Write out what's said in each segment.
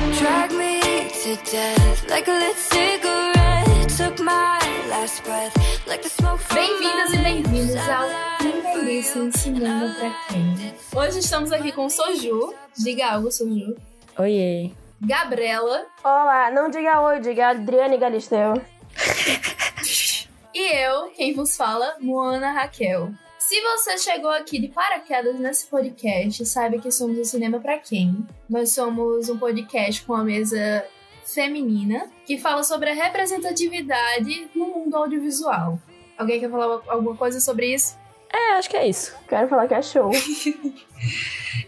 Drag me to death like a lit cigarette. Took my last breath like the smoke from Bem-vindas e bem-vindos ao Cinema pra Quem. Hoje estamos aqui com Soju. Diga algo, Soju. Oiê. Gabriela Olá, não diga oi, diga Adriane Galisteu. e eu, quem vos fala, Moana Raquel. Se você chegou aqui de paraquedas nesse podcast, saiba que somos o Cinema Pra Quem. Nós somos um podcast com a mesa feminina que fala sobre a representatividade no mundo audiovisual. Alguém quer falar alguma coisa sobre isso? É, acho que é isso. Quero falar que é show.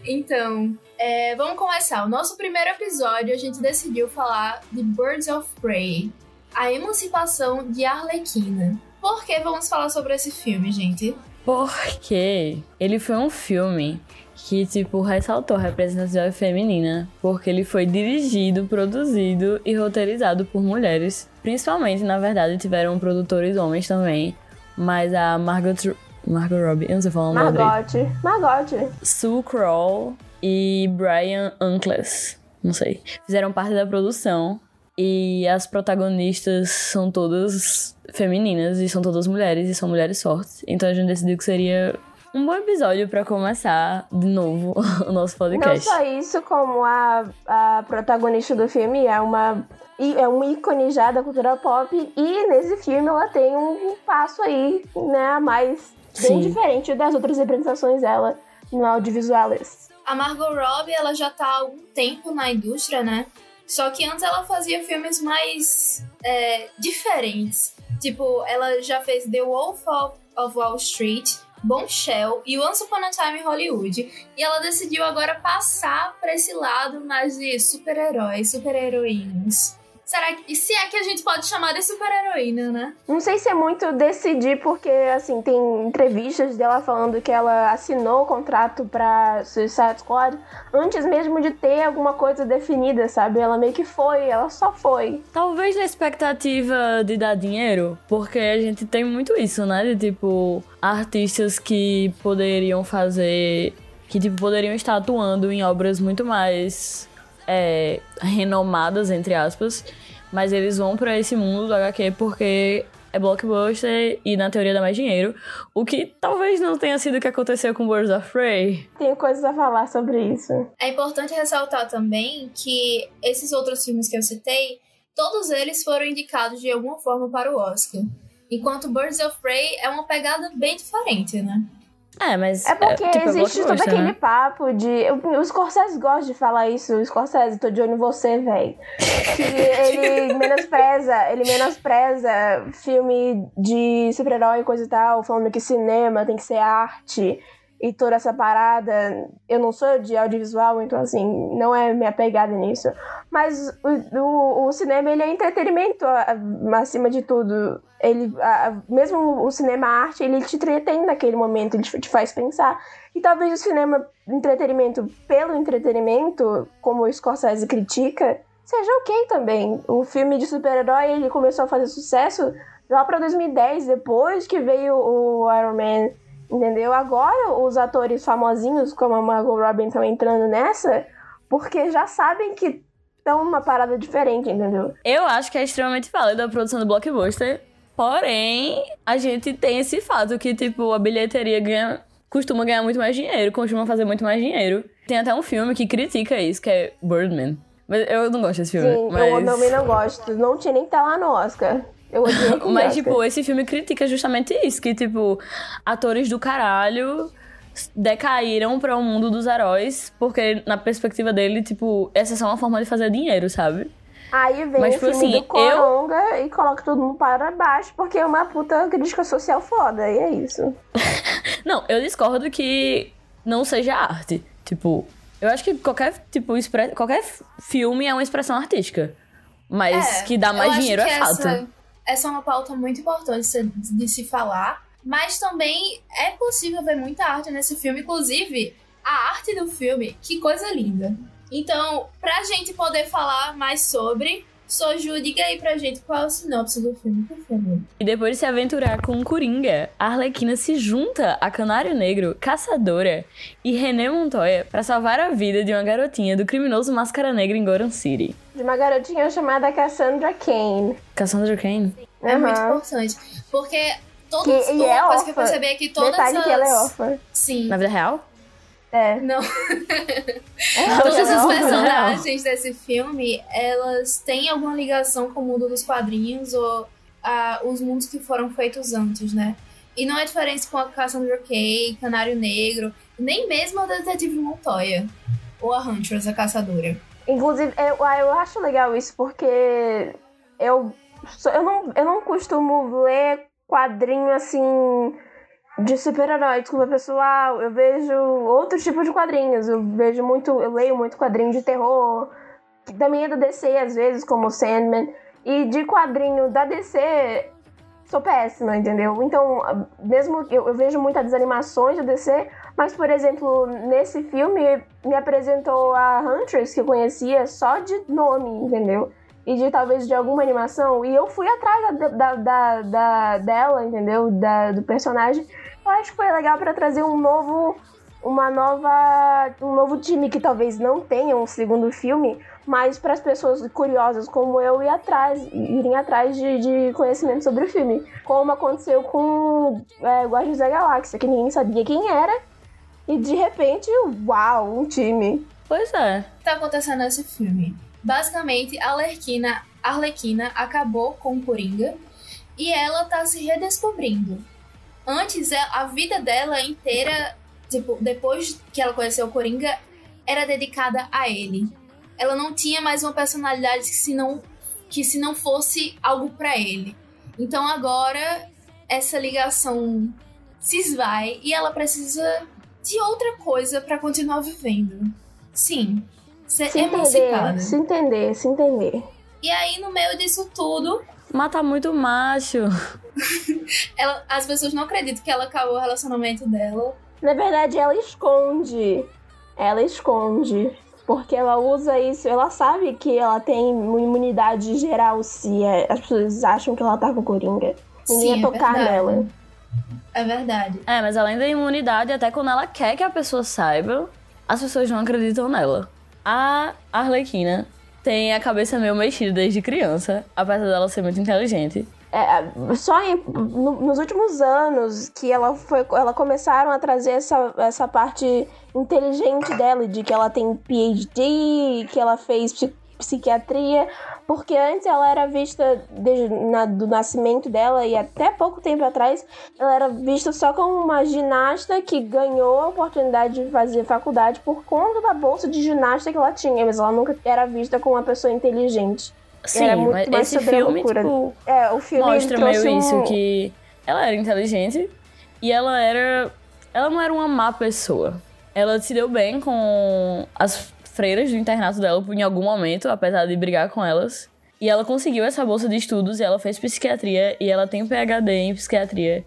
Então, é, vamos começar. O nosso primeiro episódio a gente decidiu falar de Birds of Prey, a emancipação de Arlequina. Por que vamos falar sobre esse filme, gente? Porque ele foi um filme que, tipo, ressaltou a representatividade feminina. Porque ele foi dirigido, produzido e roteirizado por mulheres. Principalmente, na verdade, tiveram produtores homens também. Mas a Margot, Margot Robbie, eu não sei falar o nome dele. Margote. Margote. Sue Kroll e Brian Uncles, não sei, fizeram parte da produção. E as protagonistas são todas femininas e são todas mulheres e são mulheres fortes. Então a gente decidiu que seria um bom episódio pra começar de novo o nosso Não podcast. só isso, como a, a protagonista do filme é uma i- é um ícone já da cultura pop e nesse filme ela tem um passo aí, né, a mais bem Sim. diferente das outras representações dela no audiovisual. A Margot Robbie, ela já tá há algum tempo na indústria, né? Só que antes ela fazia filmes mais é, diferentes. Tipo, ela já fez The Wolf of, Wall Street, Bombshell e Once Upon a Time in Hollywood. E ela decidiu agora passar pra esse lado mais de super-heróis, super-heroínas. Será que. E se é que a gente pode chamar de super-heroína, né? Não sei se é muito decidir, porque, assim, tem entrevistas dela falando que ela assinou o contrato pra Suicide Squad antes mesmo de ter alguma coisa definida, sabe? Ela meio que foi, ela só foi. Talvez na expectativa de dar dinheiro, porque a gente tem muito isso, né? De tipo, artistas que poderiam fazer. que tipo, poderiam estar atuando em obras muito mais é, renomadas, entre aspas, mas eles vão pra esse mundo do HQ porque é blockbuster e na teoria dá mais dinheiro. O que talvez não tenha sido o que aconteceu com Birds of Prey. Tenho coisas a falar sobre isso. É importante ressaltar também que esses outros filmes que eu citei, todos eles foram indicados de alguma forma para o Oscar. Enquanto Birds of Prey é uma pegada bem diferente, né? É, mas. É porque tipo, existe todo blockbuster, aquele né? papo de. Os Scorsese gostam de falar isso. O Scorsese, tô de olho em você, velho. Que ele menospreza, ele menospreza filme de super-herói e coisa e tal, falando que cinema tem que ser arte e toda essa parada. Eu não sou de audiovisual, então assim, não é minha pegada nisso. Mas o, o, o cinema, ele é entretenimento acima de tudo. Ele, a- mesmo o cinema arte, ele te entretém naquele momento, ele te, te faz pensar. E talvez o cinema entretenimento pelo entretenimento, como o Scorsese critica, seja ok também. O filme de super-herói, ele começou a fazer sucesso lá pra 2010, depois que veio o Iron Man, entendeu? Agora os atores famosinhos, como a Margot Robbie, estão entrando nessa, porque já sabem que estão numa parada diferente, entendeu? Eu acho que é extremamente válido a produção do blockbuster, porém, a gente tem esse fato que, tipo, a bilheteria ganha, costuma ganhar muito mais dinheiro, costuma fazer muito mais dinheiro. Tem até um filme que critica isso, que é Birdman. Mas eu não gosto desse filme. Sim, mas... eu também não gosto. Não tinha nem que estar lá no Oscar. Eu odiei Mas, tipo, esse filme critica justamente isso, que, tipo, atores do caralho decaíram para o mundo dos heróis, porque na perspectiva dele, tipo, essa é só uma forma de fazer dinheiro, sabe? Aí vem Mas, o tipo filme assim, do Coronga e coloca todo mundo para baixo, porque é uma puta crítica social foda, e é isso. Não, eu discordo que não seja arte. Tipo, eu acho que qualquer, tipo, expre... qualquer filme é uma expressão artística. Mas É, que dá mais eu dinheiro é fato. Essa, essa é uma pauta muito importante de se- falar. Mas também é possível ver muita arte nesse filme. Inclusive, a arte do filme, que coisa linda. Então, pra gente poder falar mais sobre, Soju, diga aí pra gente qual é o sinopse do filme, por favor. E depois de se aventurar com o Coringa, a Arlequina se junta a Canário Negro, Caçadora e René Montoya para salvar a vida de uma garotinha do criminoso Máscara Negra em Gotham City. De uma garotinha chamada Cassandra Kane. Cassandra Kane? É muito importante. Porque todas Que- e uma é coisa que eu órfã. percebi é que todas Detalhe as... que ela é órfã. Sim. Na vida real? É. Não. Ela Todas é as personagens desse filme, elas têm alguma ligação com o mundo dos quadrinhos ou ah, os mundos que foram feitos antes, né? E não é diferente com a Cassandra Kay, Canário Negro, nem mesmo a Detetive Montoya. Ou a Huntress, a caçadora. Inclusive, eu, ah, eu acho legal isso porque eu, eu, não, eu não costumo ler quadrinho assim de super-herói. Desculpa, pessoal. Eu vejo outros tipos de quadrinhos. Eu vejo muito, eu leio muito quadrinho de terror, também é da DC às vezes, como Sandman. E de quadrinho da DC, sou péssima, entendeu? Então, mesmo eu, eu vejo muitas animações da DC, mas, por exemplo, nesse filme me apresentou a Huntress, que eu conhecia só de nome, entendeu? E de talvez de alguma animação. E eu fui atrás da, da, da, da- dela, entendeu? Da, do personagem. Eu acho que foi legal pra trazer um novo. Uma nova. Um novo time que talvez não tenha um segundo filme, mas para as pessoas curiosas como eu ir atrás, irem atrás de, de conhecimento sobre o filme. Como aconteceu com é, Guardiões da Galáxia, que ninguém sabia quem era. E de repente, uau, um time. Pois é. O que tá acontecendo nesse filme? Basicamente, a Arlequina, a Arlequina acabou com o Coringa e ela tá se redescobrindo. Antes, é- a vida dela inteira, tipo, depois que ela conheceu o Coringa, era dedicada a ele. Ela não tinha mais uma personalidade que se não, que se não fosse algo pra ele. Então agora, essa ligação se esvai e ela precisa de outra coisa pra continuar vivendo. Sim, ser Se emancipada. entender, se entender, se entender. E aí, no meio disso tudo, Mata muito macho. ela, as pessoas não acreditam que ela acabou o relacionamento dela. Na verdade, ela esconde. Ela esconde. Porque ela usa isso, ela sabe que ela tem uma imunidade geral se é- as pessoas acham que ela tá com Coringa. Ninguém Sim, ia é tocar verdade. nela. É verdade. É, mas além da imunidade, até quando ela quer que a pessoa saiba, as pessoas não acreditam nela. A Arlequina tem a cabeça meio mexida desde criança, apesar dela ser muito inteligente. É, só em- no- nos últimos anos que ela foi, ela começaram a trazer essa, essa parte inteligente dela, de que ela tem PhD, que ela fez psi- psiquiatria, porque antes ela era vista desde na- do nascimento dela e até pouco tempo atrás ela era vista só como uma ginasta que ganhou a oportunidade de fazer faculdade por conta da bolsa de ginasta que ela tinha, mas ela nunca era vista como uma pessoa inteligente. Sim, Era muito mas mais esse filme, tipo, É, o filme mostra meio um... isso, que ela era inteligente e ela era. Ela não era uma má pessoa. Ela se deu bem com as freiras do internato dela em algum momento, apesar de brigar com elas. E ela conseguiu essa bolsa de estudos e ela fez psiquiatria e ela tem um PhD em psiquiatria.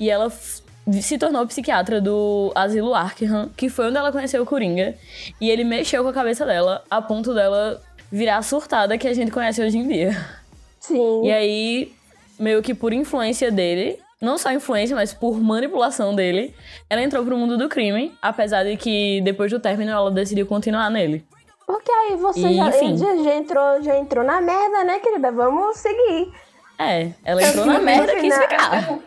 E ela se tornou psiquiatra do Asilo Arkham, que foi onde ela conheceu o Coringa. E ele mexeu com a cabeça dela a ponto dela virar a surtada que a gente conhece hoje em dia. Sim. E aí, meio que por influência dele, não só influência, mas por manipulação dele, ela entrou pro mundo do crime, apesar de que depois do término ela decidiu continuar nele. Porque aí você E, já, já, já entrou, já entrou na merda, né, querida? Vamos seguir. É, ela entrou na merda e quis ficar.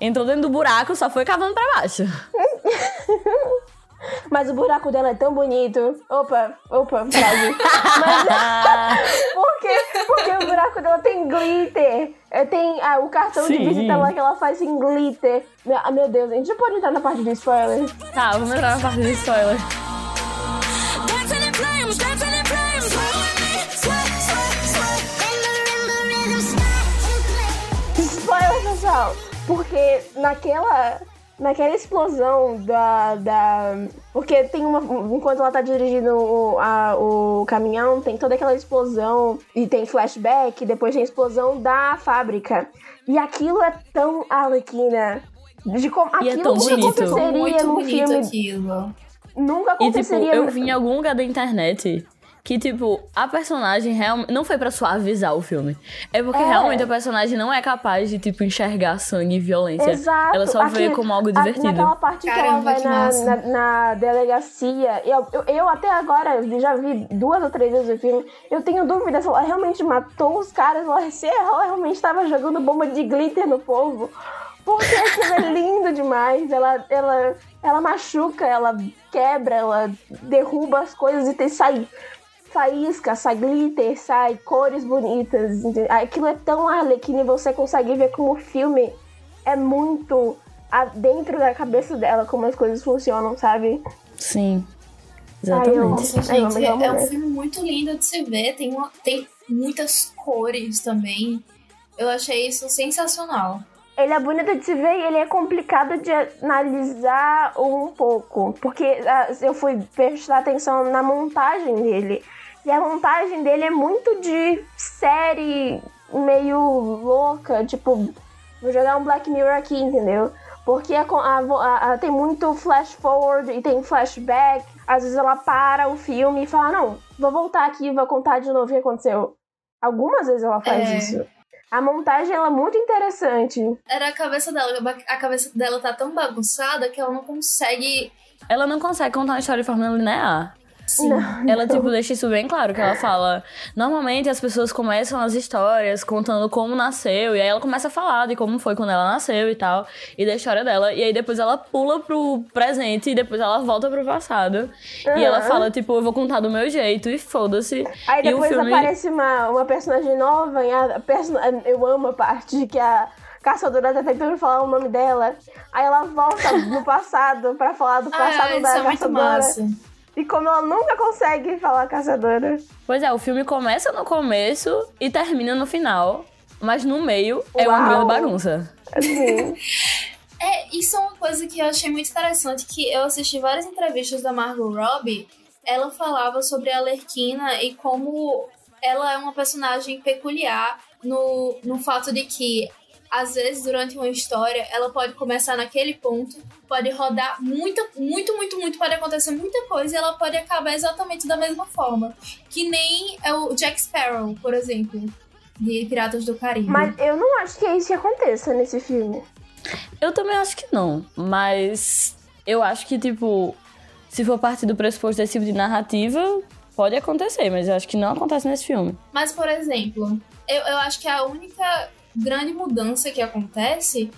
Entrou dentro do buraco, só foi cavando pra baixo. Mas o buraco dela é tão bonito. Opa, opa, frase. Mas por quê? Porque o buraco dela tem glitter. É, Tem ah, o cartão de Sim. visita lá que ela faz em glitter. Meu, ah, meu Deus, a gente já pode entrar na parte de spoiler. Tá, vamos entrar na parte do spoiler. Spoiler, pessoal. Porque naquela. Naquela explosão da, da. Porque tem uma. Enquanto ela tá dirigindo o, a- o caminhão, tem toda aquela explosão. E tem flashback, depois tem a explosão da fábrica. E aquilo é tão arlequina. De como, E é aquilo tão nunca bonito. aconteceria Muito num bonito filme. aquilo. Nunca E tipo, aconteceria. eu vi em algum lugar da internet que, tipo, a personagem realmente. Não foi pra suavizar o filme. É porque É. realmente a personagem não é capaz de, tipo, enxergar sangue e violência. Exato. Ela só vê como algo a- divertido. Naquela parte que ela Caramba, vai que na, na, na delegacia. Eu, eu, eu até agora eu já vi duas ou três vezes o filme. Eu tenho dúvida se ela realmente matou os caras ou se ela realmente estava jogando bomba de glitter no povo. Porque aquilo é lindo demais. Ela, ela, ela machuca, ela quebra, ela derruba as coisas e tem, sai faísca, sai glitter, sai cores bonitas. Aquilo é tão arlequino e você consegue ver como o filme é muito dentro da cabeça dela, como as coisas funcionam, sabe? Sim. Ai, eu- Exatamente. Nossa, Ai, gente, vamos- vamos é um filme muito lindo de se ver. Tem, uma, tem muitas cores também. Eu achei isso sensacional. Ele é bonito de se ver e ele é complicado de analisar um pouco. Porque ah, eu fui prestar atenção na montagem dele. E a montagem dele é muito de série meio louca. Tipo, vou jogar um Black Mirror aqui, entendeu? Porque a, a- a- tem muito flash forward e tem flashback. Às vezes ela para o filme e fala: Não, vou voltar aqui e vou contar de novo o que aconteceu. Algumas vezes ela faz É. isso. A montagem ela é muito interessante. Era a cabeça dela. A cabeça dela tá tão bagunçada que ela não consegue. Ela não consegue contar uma história de forma linear. Sim. Ela, tipo, deixa isso bem claro, que ela fala... Normalmente as pessoas começam as histórias contando como nasceu, e aí ela começa a falar de como foi quando ela nasceu e tal, e da história dela, e aí depois ela pula pro presente, e depois ela volta pro passado. E ela fala, tipo, eu vou contar do meu jeito, e foda-se. Aí E o depois filme- aparece uma, uma personagem nova e a person... eu amo a parte de que a caçadora tá tentando falar o nome dela. Aí ela volta no passado pra falar do passado Ah, isso da é muito caçadora. massa. E como ela nunca consegue falar caçadora. Pois é, o filme começa no começo e termina no final, mas no meio é uma Uau. grande bagunça. Assim. É, isso é uma coisa que eu achei muito interessante, que eu assisti várias entrevistas da Margot Robbie, ela falava sobre a Lerquina e como ela é uma personagem peculiar no, no fato de que, às vezes, durante uma história, ela pode começar naquele ponto, pode rodar muita, muito, muito, muito, pode acontecer muita coisa e ela pode acabar exatamente da mesma forma. Que nem é o Jack Sparrow, por exemplo, de Piratas do Caribe. Mas eu não acho que é isso que aconteça nesse filme. Eu também acho que não, mas eu acho que, tipo, se for parte do pressuposto desse tipo de narrativa, pode acontecer, mas eu acho que não acontece nesse filme. Mas, por exemplo, eu, eu acho que a única grande mudança que acontece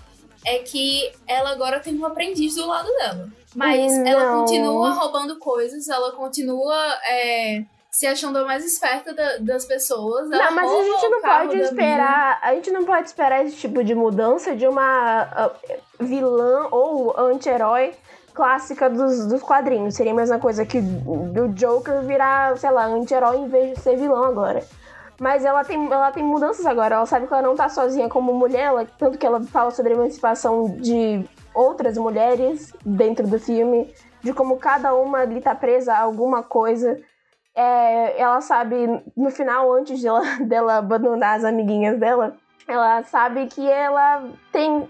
é que ela agora tem um aprendiz do lado dela. Mas Hum, ela continua roubando coisas, ela continua é, se achando a mais esperta da- das pessoas. Não, mas a gente o não pode esperar. A gente não pode esperar esse tipo de mudança de uma ah, vilã ou anti-herói clássica dos, dos quadrinhos. Seria a mesma coisa que do Joker virar, sei lá, anti-herói em vez de ser vilão agora. Mas ela tem, ela tem mudanças agora. Ela sabe que ela não tá sozinha como mulher, ela- tanto que ela fala sobre a emancipação de outras mulheres dentro do filme, de como cada uma ali tá presa a alguma coisa. É, ela sabe, no final, antes dela, dela abandonar as amiguinhas dela, ela sabe que ela tem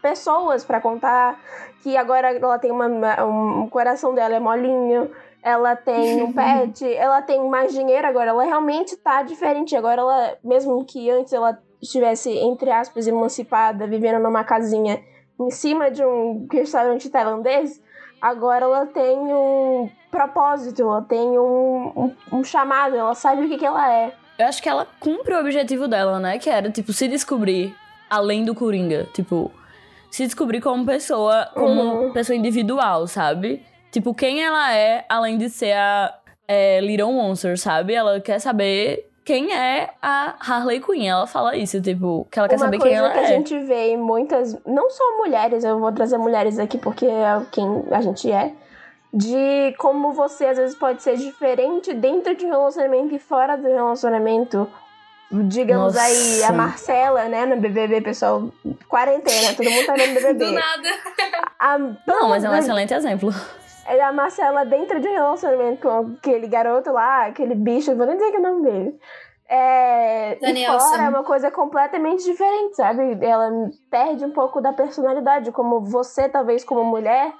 pessoas pra contar, que agora ela tem uma- um o coração dela é molinho, ela tem um pet, ela tem mais dinheiro agora, ela realmente tá diferente. Agora ela, mesmo que antes ela estivesse, entre aspas, emancipada, vivendo numa casinha em cima de um restaurante tailandês, agora ela tem um propósito, ela tem um, um, um chamado, ela sabe o que, que ela é. Eu acho que ela cumpre o objetivo dela, né? Que era, tipo, se descobrir além do Coringa. Tipo, se descobrir como pessoa, como Uhum. pessoa individual, sabe? Tipo, quem ela é, além de ser a é, Little Monster, sabe? Ela quer saber quem é a Harley Quinn. Ela fala isso, tipo, que ela quer Uma saber quem ela que a é. gente vê em muitas, não só mulheres, eu vou trazer mulheres aqui porque é quem a gente é, de como você às vezes pode ser diferente dentro de um relacionamento e fora do relacionamento. Digamos Nossa. aí, a Marcela, né, no BBB, pessoal, quarentena, todo mundo tá vendo BBB. Do nada. A, Não, mas é um excelente exemplo. É a Marcela dentro de um relacionamento com aquele garoto lá, aquele bicho, vou nem dizer que é o nome dele. É, e fora é uma coisa completamente diferente, sabe? Ela perde um pouco da personalidade, como você, talvez, como mulher,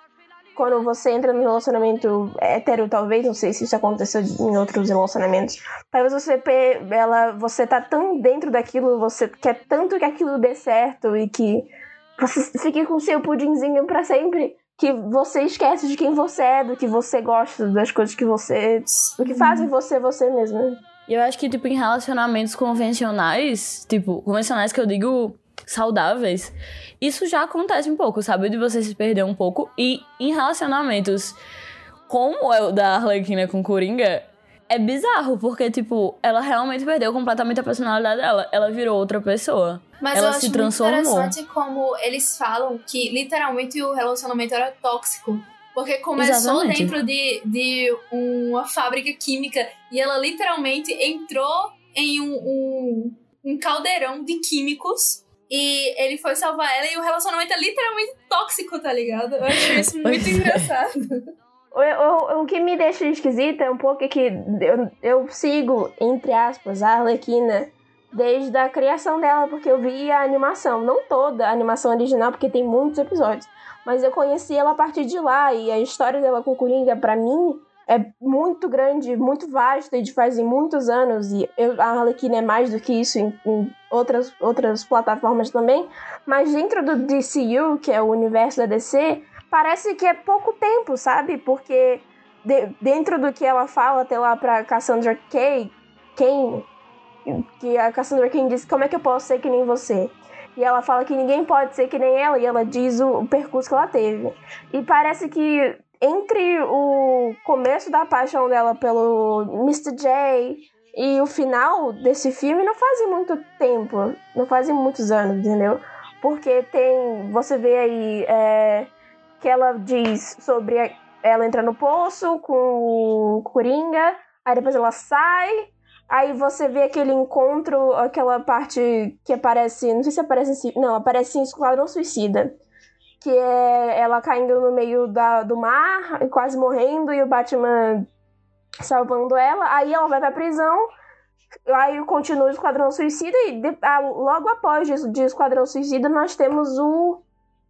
quando você entra no relacionamento hétero, talvez, não sei se isso aconteceu em outros relacionamentos, talvez você, ela, você tá tão dentro daquilo, você quer tanto que aquilo dê certo e que você fique com seu pudinzinho pra sempre, que você esquece de quem você é, do que você gosta, das coisas que você. do que fazem você você mesmo. Eu acho que, tipo, em relacionamentos convencionais, tipo, convencionais que eu digo saudáveis, isso já acontece um pouco, sabe? De você se perder um pouco. E em relacionamentos como é o da Arlequina com Coringa, é bizarro, porque, tipo, ela realmente perdeu completamente a personalidade dela. Ela virou outra pessoa. Mas Ela eu acho se muito transformou. interessante como eles falam que literalmente o relacionamento era tóxico. Porque começou Exatamente. dentro de, de uma fábrica química e ela literalmente entrou em um, um, um caldeirão de químicos e ele foi salvar ela e o relacionamento é literalmente tóxico, tá ligado? Eu acho isso muito é. engraçado. O, o, o que me deixa esquisita é um pouco é que eu, eu sigo, entre aspas, a Arlequina desde a criação dela, porque eu vi a animação. Não toda a animação original, porque tem muitos episódios. Mas eu conheci ela a partir de lá. E a história dela com o Coringa, pra mim, é muito grande, muito vasta e de fazem muitos anos. E eu, a Arlequina é mais do que isso em, em outras, outras plataformas também. Mas dentro do DCU, que é o universo da DC, parece que é pouco tempo, sabe? Porque de- dentro do que ela fala até lá pra Cassandra Kay, Kane, que a Cassandra Kane diz, como é que eu posso ser que nem você? E ela fala que ninguém pode ser que nem ela, e ela diz o, o percurso que ela teve. E parece que entre o começo da paixão dela pelo Mr. J e o final desse filme não fazem muito tempo, não fazem muitos anos, entendeu? Porque tem, você vê aí é, que ela diz sobre a- ela entrar no poço com o Coringa, aí depois ela sai, aí você vê aquele encontro, aquela parte que aparece, não sei se aparece em, não, aparece em Esquadrão Suicida, que é ela caindo no meio da, do mar, quase morrendo, e o Batman salvando ela, aí ela vai pra prisão, aí continua o Esquadrão Suicida, e de- ah, logo após de, de Esquadrão Suicida nós temos o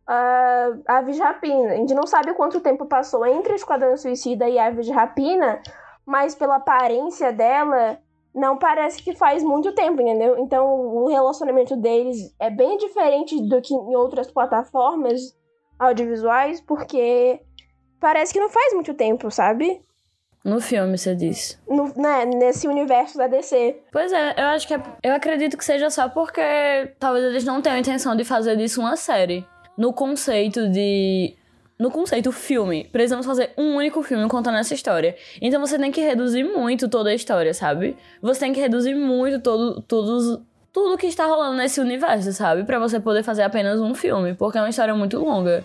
a Aves de Rapina. A gente não sabe quanto tempo passou entre Esquadrão Suicida e Aves de Rapina, mas pela aparência dela, não parece que faz muito tempo, entendeu? Então o relacionamento deles é bem diferente do que em outras plataformas audiovisuais, porque parece que não faz muito tempo, sabe? No filme, você disse. No- né, nesse universo da DC. Pois é, eu acho que é, eu acredito que seja só porque talvez eles não tenham a intenção de fazer disso uma série. No conceito de. No conceito filme, precisamos fazer um único filme contando essa história. Então você tem que reduzir muito toda a história, sabe? Você tem que reduzir muito todo, todos, tudo que está rolando nesse universo, sabe? Pra você poder fazer apenas um filme, porque é uma história muito longa.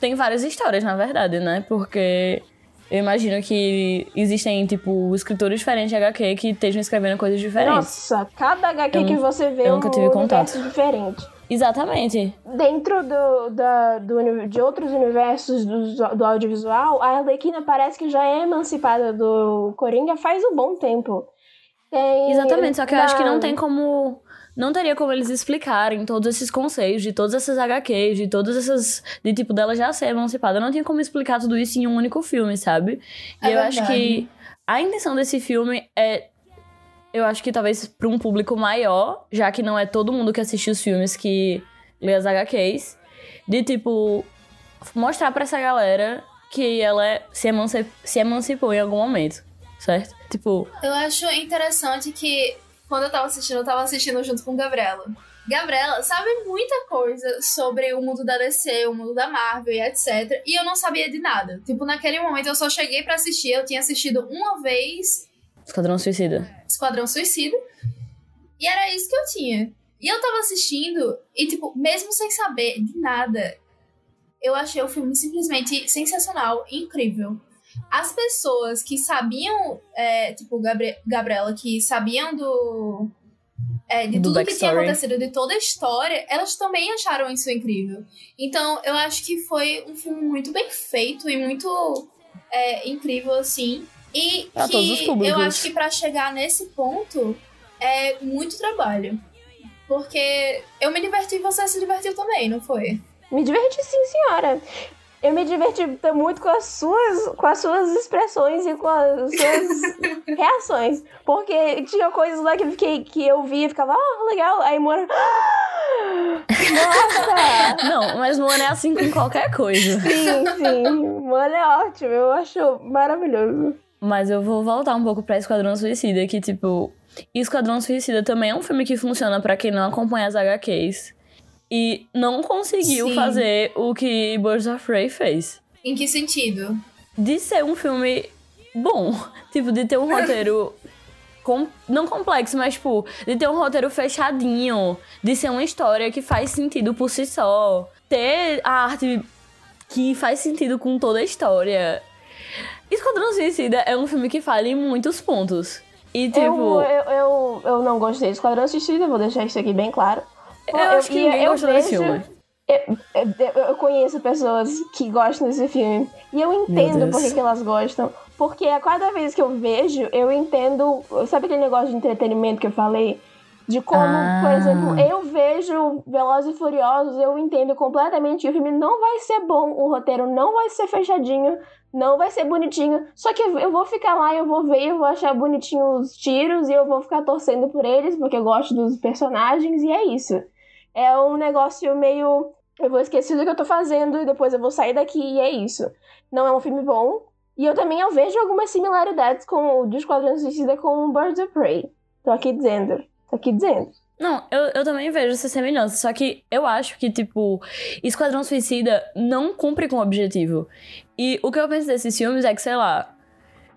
Tem várias histórias, na verdade, né? Porque eu imagino que existem, tipo, escritores diferentes de HQ que estejam escrevendo coisas diferentes. Nossa, cada HQ Eu que você vê é eu um nunca tive universo contato. diferente. Exatamente. Dentro do, da, do, de outros universos do, do audiovisual, a Arlequina parece que já é emancipada do Coringa faz um bom tempo. Tem, Exatamente, só que eu acho que não tem como. Não teria como eles explicarem todos esses conceitos de todas essas HQs, de todas essas. De tipo, dela já ser emancipada. Não tinha como explicar tudo isso em um único filme, sabe? E É eu acho verdade. que a intenção desse filme é. Eu acho que talvez pra um público maior, já que não é todo mundo que assiste os filmes que lê as HQs, de tipo. Mostrar pra essa galera que ela é- se, se emancipou em algum momento, certo? Tipo, Eu acho interessante que quando eu tava assistindo, eu tava assistindo junto com Gabriela. Gabriela sabe muita coisa sobre o mundo da DC, o mundo da Marvel e etc. E eu não sabia de nada. Tipo, naquele momento eu só cheguei pra assistir, eu tinha assistido uma vez Esquadrão Suicida. Esquadrão Suicida. E era isso que eu tinha. E eu tava assistindo, e tipo, mesmo sem saber de nada, eu achei o filme simplesmente sensacional, incrível. As pessoas que sabiam, é, tipo, Gabri Gabriela, que sabiam do. é, de Do tudo que tinha acontecido, de toda a história, elas também acharam isso incrível. Então, eu acho que foi um filme muito bem feito e muito é, incrível, assim. E Pra que todos os públicos. eu acho que pra chegar nesse ponto é muito trabalho. Porque eu me diverti e você se divertiu também, não foi? Me diverti sim, senhora. eu me diverti muito com as suas, com as suas expressões e com as suas reações. Porque tinha coisas lá que que eu via e ficava, ah, legal. Aí Moana. Nossa! Não, mas Moana é assim com qualquer coisa. Sim, sim. Moana é ótimo. Eu acho maravilhoso. Mas eu vou voltar um pouco pra Esquadrão Suicida, que, tipo, Esquadrão Suicida também é um filme que funciona pra quem não acompanha as HQs. E não conseguiu Sim. fazer o que Birds of Prey fez. Em que sentido? De ser um filme bom. Tipo, de ter um roteiro. com- não complexo, mas, tipo, de ter um roteiro fechadinho. De ser uma história que faz sentido por si só. Ter a arte que faz sentido com toda a história. Esquadrão Suicida é um filme que falha em muitos pontos. E, tipo. Eu, eu, eu, eu não gostei de Esquadrão Suicida, vou deixar isso aqui bem claro. Eu acho que ninguém gostou desse filme. Eu, eu- eu conheço pessoas que gostam desse filme. E eu entendo por que que elas gostam. Porque a cada vez que eu vejo, eu entendo. Sabe aquele negócio de entretenimento que eu falei? De como, Ah. por exemplo, eu vejo Velozes e Furiosos, eu entendo completamente que o filme não vai ser bom, o roteiro não vai ser fechadinho, não vai ser bonitinho. Só que eu vou ficar lá, eu vou ver, eu vou achar bonitinho os tiros e eu vou ficar torcendo por eles, porque eu gosto dos personagens, e é isso. É um negócio meio. Eu vou esquecer do que eu tô fazendo e depois eu vou sair daqui e é isso. Não é um filme bom. E eu também eu vejo algumas similaridades com o de Esquadrão Suicida com o Birds of Prey. Tô aqui dizendo. Tô aqui dizendo. Não, eu, eu também vejo essa semelhança. Só que eu acho que, tipo, Esquadrão Suicida não cumpre com o objetivo. E o que eu penso desses filmes é que, sei lá,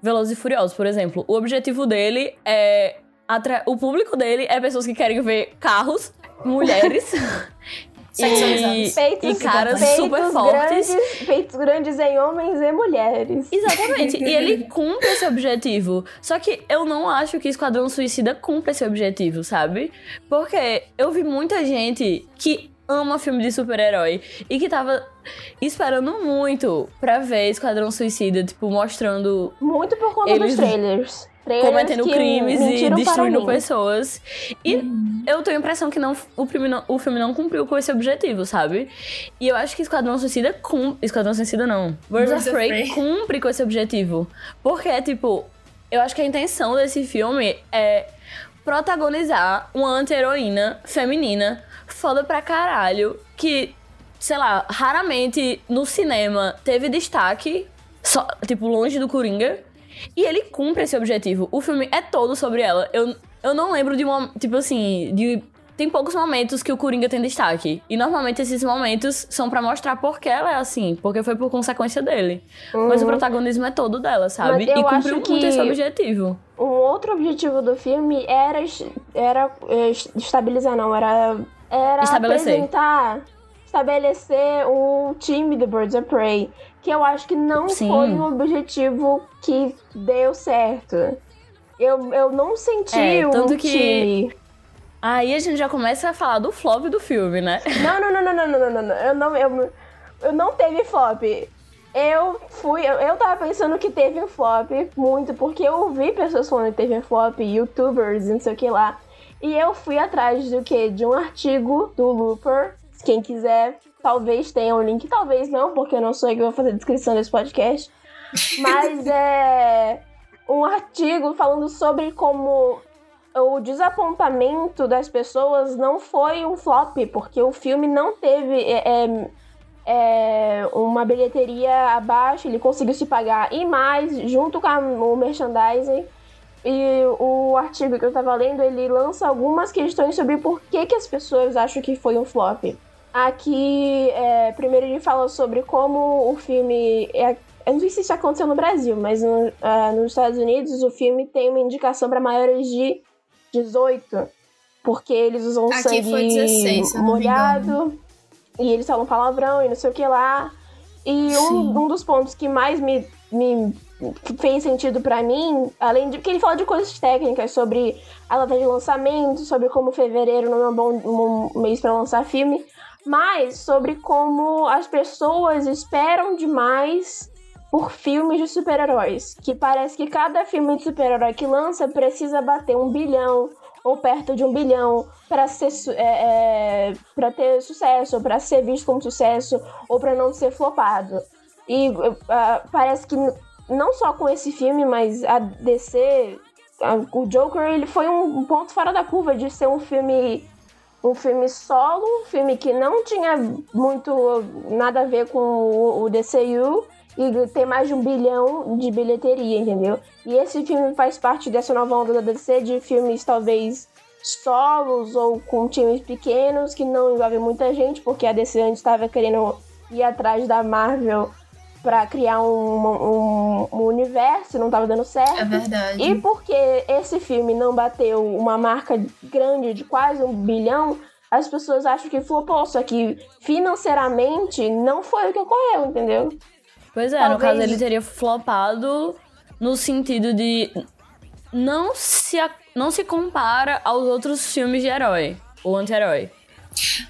Velozes e Furiosos, por exemplo, o objetivo dele é. atra- O público dele é pessoas que querem ver carros, mulheres. Sexualizados. e, Peitos, e caras peitos super fortes. Grandes, peitos grandes em homens e mulheres. Exatamente. e ele cumpre esse objetivo. Só que eu não acho que Esquadrão Suicida cumpre esse objetivo, sabe? Porque eu vi muita gente que ama filme de super-herói e que tava esperando muito pra ver Esquadrão Suicida, tipo, mostrando Muito por conta Eles dos trailers. Trailers cometendo crimes e destruindo pessoas. E eu tenho a impressão que não, o, filme não, o filme não cumpriu com esse objetivo, sabe? E eu acho que Esquadrão Suicida cumpre. Esquadrão Suicida não. Birds, Birds of Prey. cumpre com esse objetivo. Porque, tipo, eu acho que a intenção desse filme é protagonizar uma anti-heroína feminina foda pra caralho que, sei lá, raramente no cinema teve destaque, só, tipo, longe do Coringa. E ele cumpre esse objetivo. O filme é todo sobre ela. Eu, eu não lembro de uma. Tipo assim, de. Tem poucos momentos que o Coringa tem destaque. E normalmente esses momentos são pra mostrar por que ela é assim. Porque foi por consequência dele. Mas o protagonismo é todo dela, sabe? Uhum. E cumpriu muito que- esse objetivo. Um outro objetivo do filme era, era eh, estabilizar, não, era, era apresentar, estabelecer o time do Birds of Prey, que eu acho que não Sim. foi um objetivo que deu certo. Eu, eu não senti é, tanto que... time. Aí a gente já começa a falar do flop do filme, né? Não, não, não, não, não, não, não, não. Eu não, eu, eu não teve flop. Eu fui, eu, eu tava pensando que teve um flop muito, porque eu ouvi pessoas falando que teve um flop, youtubers, não sei o que lá. E eu fui atrás do que? De um artigo do Looper. Quem quiser, talvez tenha um link, talvez não, porque eu não sou eu que vou fazer a descrição desse podcast. Mas é um artigo falando sobre como o desapontamento das pessoas não foi um flop, porque o filme não teve é, é, é, uma bilheteria abaixo, ele conseguiu se pagar e mais, junto com a- o merchandising. E o artigo que eu tava lendo, ele lança algumas questões sobre por que, que as pessoas acham que foi um flop. Aqui, é, primeiro ele fala sobre como o filme. É, eu não sei se isso aconteceu no Brasil, mas no- ah, nos Estados Unidos o filme tem uma indicação para maiores de 18. Porque eles usam Aqui sangue foi 16, se eu não me molhado. E eles falam palavrão e não sei o que lá. E um, um dos pontos que mais me, me fez sentido pra mim, além de. Porque ele fala de coisas técnicas sobre a data de lançamento, sobre como fevereiro não é um bom um mês pra lançar filme, mas sobre como as pessoas esperam demais por filmes de super-heróis. Que parece que cada filme de super-herói que lança precisa bater um bilhão ou perto de um bilhão para ser é, é, para ter sucesso, ou para ser visto como sucesso, ou para não ser flopado. E ah, parece que não só com esse filme, mas a DC, a- o Joker, ele foi um, ponto fora da curva de ser um filme um filme solo, um filme que não tinha muito nada a ver com o, o DCU e tem mais de um bilhão de bilheteria, entendeu? E esse filme faz parte dessa nova onda da DC de filmes talvez solos ou com times pequenos que não envolvem muita gente, porque a DC antes estava querendo ir atrás da Marvel pra criar um, um, um universo, não tava dando certo. É verdade. E porque esse filme não bateu uma marca grande de quase um bilhão, as pessoas acham que flopou, só que financeiramente não foi o que ocorreu, entendeu? Pois é, no Talvez- caso ele teria flopado no sentido de não se, não se compara aos outros filmes de herói ou anti-herói.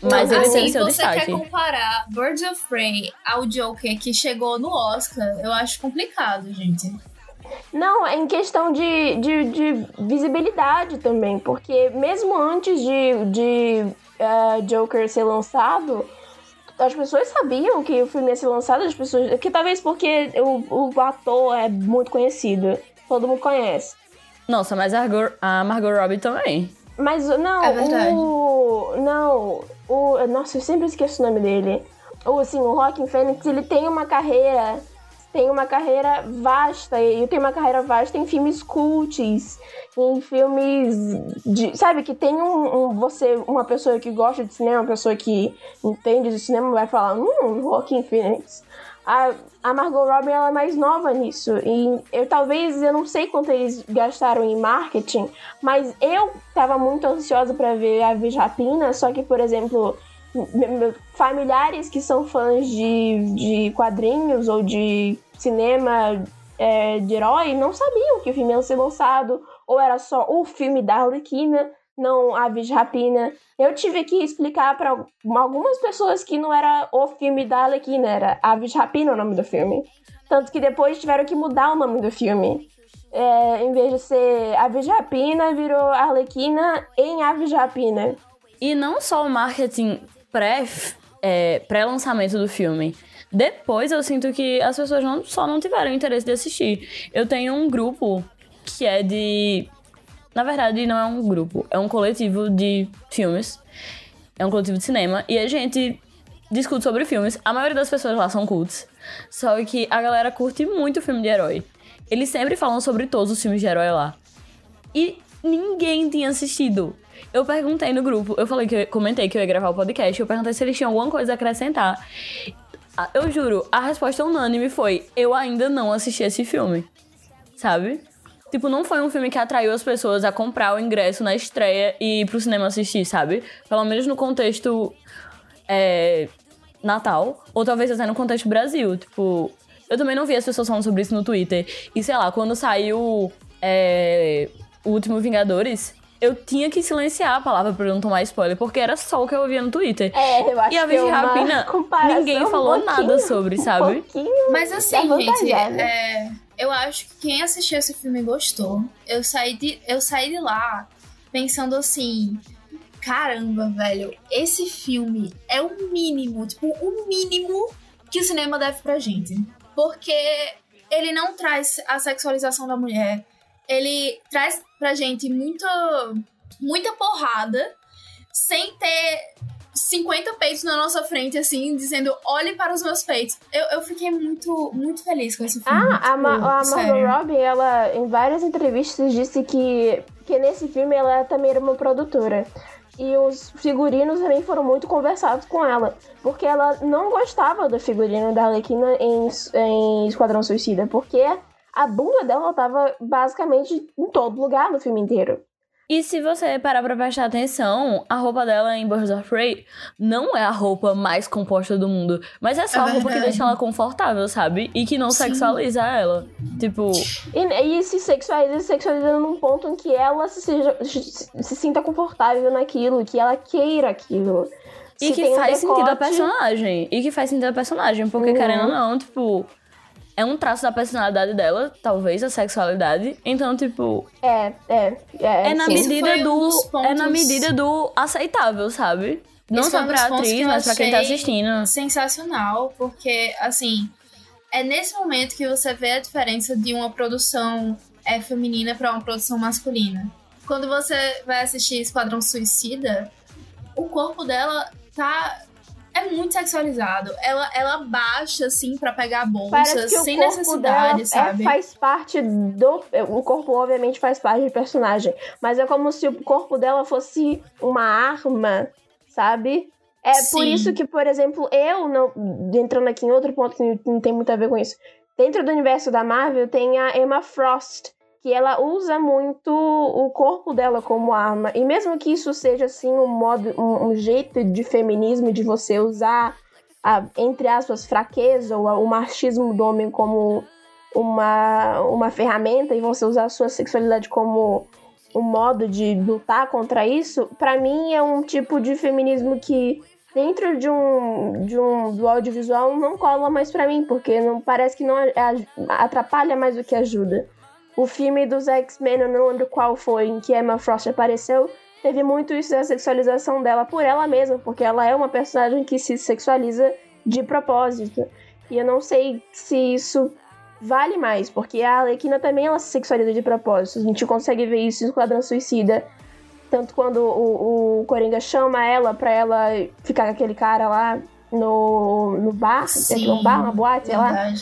Mas ele assim, tem seu você quer comparar Birds of Prey ao Joker que chegou no Oscar, eu acho complicado, gente. Não, é em questão de, de, de visibilidade também, porque mesmo antes de, de eh, Joker ser lançado, as pessoas sabiam que o filme ia ser lançado, as pessoas. Que talvez porque o, o ator é muito conhecido, todo mundo conhece. Nossa, mas a Margot, a Margot Robbie também. Mas não, É verdade. o. Não, o. Nossa, eu sempre esqueço o nome dele. O, assim, o Rockin' Phoenix, ele tem uma carreira. Tem uma carreira vasta. E eu tenho uma carreira vasta em filmes cults, em filmes de. Sabe, que tem um, um- Você, uma pessoa que gosta de cinema, uma pessoa que entende de cinema, vai falar, hum, Rockin' Phoenix. A, a Margot Robbie ela é mais nova nisso. E eu talvez eu não sei quanto eles gastaram em marketing, mas eu tava muito ansiosa pra ver a Aves Rapina, só que, por exemplo, familiares que são fãs de, de quadrinhos ou de cinema é, de herói não sabiam que o filme ia ser lançado, ou era só o filme da Arlequina, não Aves Rapina. Eu tive que explicar pra algumas pessoas que não era o filme da Arlequina, era Aves Rapina o nome do filme. Tanto que depois tiveram que mudar o nome do filme. É, em vez de ser Aves Rapina, virou Arlequina em Aves Rapina. E não só o marketing pré, é, pré-lançamento do filme. Depois eu sinto que as pessoas não, só não tiveram interesse de assistir. Eu tenho um grupo que é de. Na verdade, não é um grupo, é um coletivo de filmes. É um coletivo de cinema. E a gente discute sobre filmes. A maioria das pessoas lá são cults. Só que a galera curte muito filme de herói. Eles sempre falam sobre todos os filmes de herói lá. E ninguém tinha assistido. Eu perguntei no grupo, eu falei que eu comentei que eu ia gravar o podcast, eu perguntei se eles tinham alguma coisa a acrescentar. Eu juro, a resposta unânime foi: eu ainda não assisti esse filme. Sabe? Tipo, não foi um filme que atraiu as pessoas a comprar o ingresso na estreia e ir pro cinema assistir, sabe? Pelo menos no contexto é, Natal, ou talvez até no contexto Brasil. Tipo, eu também não vi as pessoas falando sobre isso no Twitter. E sei lá, quando saiu é, o último Vingadores, eu tinha que silenciar a palavra pra eu não tomar spoiler, porque era só o que eu ouvia no Twitter. É, eu acho E a que Vez é Rapina, ninguém falou um nada sobre, um sabe? pouquinho Mas assim, gente, avantajada. é, eu acho que quem assistiu esse filme gostou. Eu saí de, eu saí de lá pensando assim. Caramba, velho, esse filme é o mínimo, tipo, o mínimo que o cinema deve pra gente. Porque ele não traz a sexualização da mulher, ele traz pra gente muita, muita porrada, sem ter 50 peitos na nossa frente, assim, dizendo, olhe para os meus peitos. Eu, eu fiquei muito, muito feliz com esse filme. Ah, a, Ma tipo, a Margot. Robbie, ela, em várias entrevistas, disse que, que nesse filme ela também era uma produtora. E os figurinos também foram muito conversados com ela. Porque ela não gostava do figurino da Arlequina em, em Esquadrão Suicida. Porque a bunda dela tava basicamente em todo lugar no filme inteiro. E se você parar pra prestar atenção, a roupa dela em Birds of Prey não é a roupa mais composta do mundo. Mas é só É a roupa que deixa ela confortável, sabe? E que não Sim. sexualiza ela. Tipo, E, e se sexualiza, se sexualiza num ponto em que ela se, seja, se, se sinta confortável naquilo, que ela queira aquilo. e Se que tem um faz sentido a decote- personagem. E que faz sentido a personagem. Porque, Uhum. querendo ou não, tipo. É um traço da personalidade dela, talvez, a sexualidade. Então, tipo, É, é, é. é na sim. Medida foi um do. dos É na pontos- medida do aceitável, sabe? Não foi só um pra pontos atriz, mas pra quem tá assistindo. sensacional, porque, assim, é nesse momento que você vê a diferença de uma produção é, feminina para uma produção masculina. Quando você vai assistir Esquadrão Suicida, o corpo dela tá é muito sexualizado. Ela, ela baixa, assim, pra pegar que o sem corpo necessidade, dela é, sabe? faz parte do. O corpo, obviamente, faz parte do personagem. Mas é como se o corpo dela fosse uma arma, sabe? É por Sim. isso que, por exemplo, eu, não, entrando aqui em outro ponto que não tem muito a ver com isso. Dentro do universo da Marvel tem a Emma Frost, que ela usa muito o corpo dela como arma. E mesmo que isso seja assim um modo, um, um jeito de feminismo de você usar a, entre aspas, fraqueza ou a- o machismo do homem como uma, uma ferramenta e você usar a sua sexualidade como um modo de lutar contra isso, pra mim é um tipo de feminismo que dentro de um, de um do audiovisual não cola mais pra mim, porque não parece que não atrapalha mais do que ajuda. O filme dos X-Men, eu não lembro qual foi, em que Emma Frost apareceu, teve muito isso da sexualização dela por ela mesma, porque ela é uma personagem que se sexualiza de propósito. E eu não sei se isso vale mais, porque a Arlequina também ela se sexualiza de propósito. A gente consegue ver isso em Esquadrão Suicida. Tanto quando o, o Coringa chama ela pra ela ficar com aquele cara lá no, no bar, Sim, no bar, uma boate, sei lá.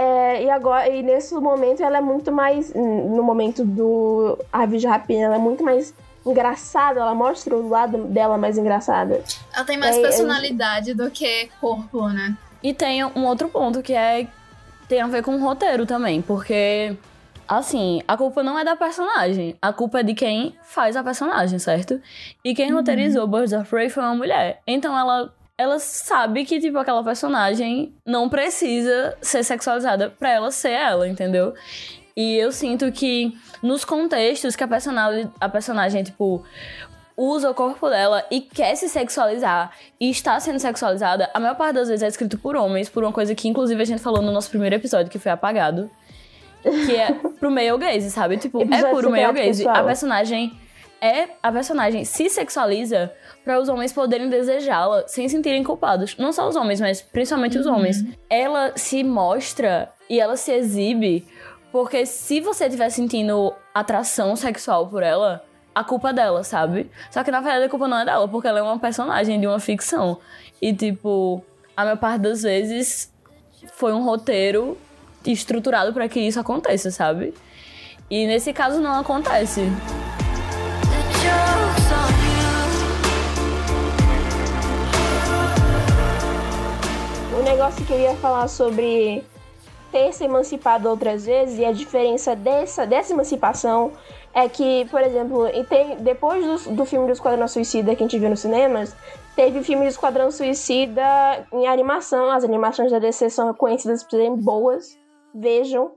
É, e agora, e nesse momento ela é muito mais. No momento do Aves de Rapina, ela é muito mais engraçada, ela mostra o lado dela mais engraçada. Ela tem mais É, é- personalidade do que corpo, né? E tem um outro ponto que é tem a ver com o roteiro também, porque assim, a culpa não é da personagem, a culpa é de quem faz a personagem, certo? E quem roteirizou Birds of Prey foi uma mulher. Então ela ela sabe que tipo aquela personagem não precisa ser sexualizada pra ela ser ela, entendeu? E eu sinto que nos contextos que a personagem, a personagem tipo usa o corpo dela e quer se sexualizar e está sendo sexualizada, a maior parte das vezes é escrito por homens, por uma coisa que inclusive a gente falou no nosso primeiro episódio, que foi apagado. Que é pro male gaze, sabe? Tipo, é puro male secreto, gaze. A personagem é. A personagem se sexualiza para os homens poderem desejá-la sem se sentirem culpados. Não só os homens, mas principalmente os homens. Ela se mostra e ela se exibe porque se você estiver sentindo atração sexual por ela, a culpa é dela, sabe? Só que na verdade a culpa não é dela, porque ela é uma personagem de uma ficção. E tipo, a maior parte das vezes foi um roteiro estruturado para que isso aconteça, sabe? E nesse caso não acontece. O negócio que eu ia falar sobre ter se emancipado outras vezes e a diferença dessa, dessa emancipação é que, por exemplo, tem, depois do, do filme do Esquadrão Suicida que a gente viu nos cinemas, teve filme do Esquadrão Suicida em animação. As animações da DC são conhecidas por serem boas. Vejam.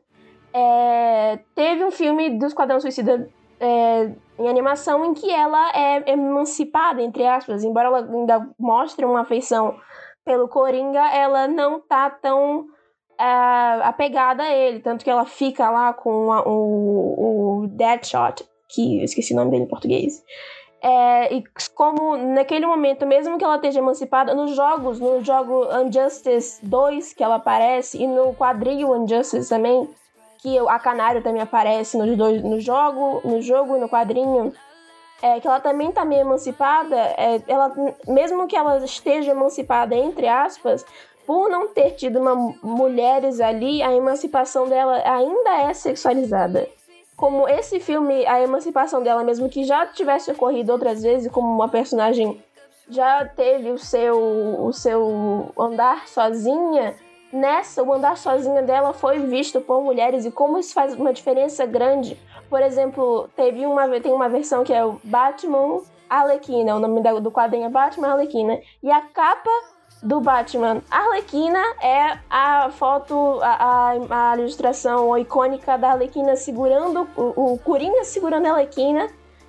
É, teve um filme do Esquadrão Suicida é, em animação em que ela é emancipada, entre aspas. Embora ela ainda mostre uma afeição pelo Coringa, ela não tá tão é, apegada a ele. Tanto que ela fica lá com a- o, o Deadshot, que eu esqueci o nome dele em português. É, e como naquele momento, mesmo que ela esteja emancipada, nos jogos, no jogo Injustice 2, que ela aparece, e no quadrinho Injustice também, que a Canário também aparece nos dois, no jogo, no jogo e no quadrinho, é, que ela também tá meio emancipada, é, ela, mesmo que ela esteja emancipada, entre aspas, por não ter tido uma, mulheres ali, a emancipação dela ainda é sexualizada. Como esse filme, a emancipação dela, mesmo que já tivesse ocorrido outras vezes, como uma personagem já teve o seu, o seu andar sozinha, nessa, o andar sozinha dela foi visto por mulheres e como isso faz uma diferença grande. Por exemplo, teve uma, tem uma versão que é o Batman Arlequina, o nome do quadrinho é Batman Arlequina, e a capa do Batman Arlequina é a foto, a, a, a ilustração icônica da Arlequina segurando, o, o Coringa segurando a Arlequina,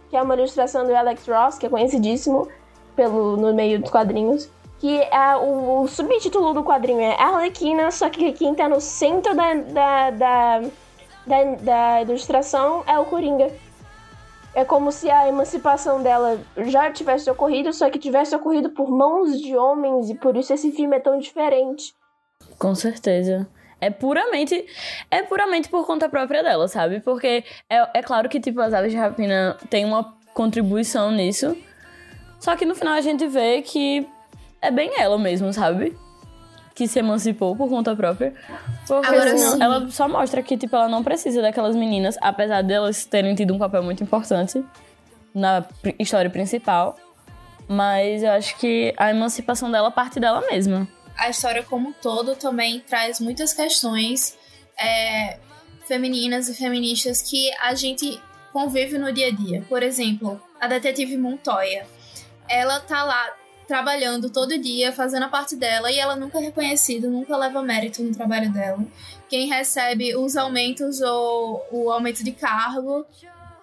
que é uma ilustração do Alex Ross, que é conhecidíssimo pelo, no meio dos quadrinhos. Que é, o, o subtítulo do quadrinho é Arlequina, só que quem tá no centro da, da, da, da, da ilustração é o Coringa. É como se a emancipação dela já tivesse ocorrido, só que tivesse ocorrido por mãos de homens, e por isso esse filme é tão diferente. Com certeza. É puramente. É puramente por conta própria dela, sabe? Porque é, é claro que, tipo, as aves de rapina tem uma contribuição nisso. Só que no final a gente vê que é bem ela mesmo, sabe? Que se emancipou por conta própria. Porque Agora ela só mostra que, tipo, ela não precisa daquelas meninas, apesar delas terem tido um papel muito importante na história principal. Mas eu acho que a emancipação dela parte dela mesma. a história como um todo também traz muitas questões é, femininas e feministas que a gente convive no dia a dia. Por exemplo, a detetive Montoya. Ela tá lá trabalhando todo dia, fazendo a parte dela, e ela nunca é reconhecida, nunca leva mérito no trabalho dela. Quem recebe os aumentos ou o aumento de cargo,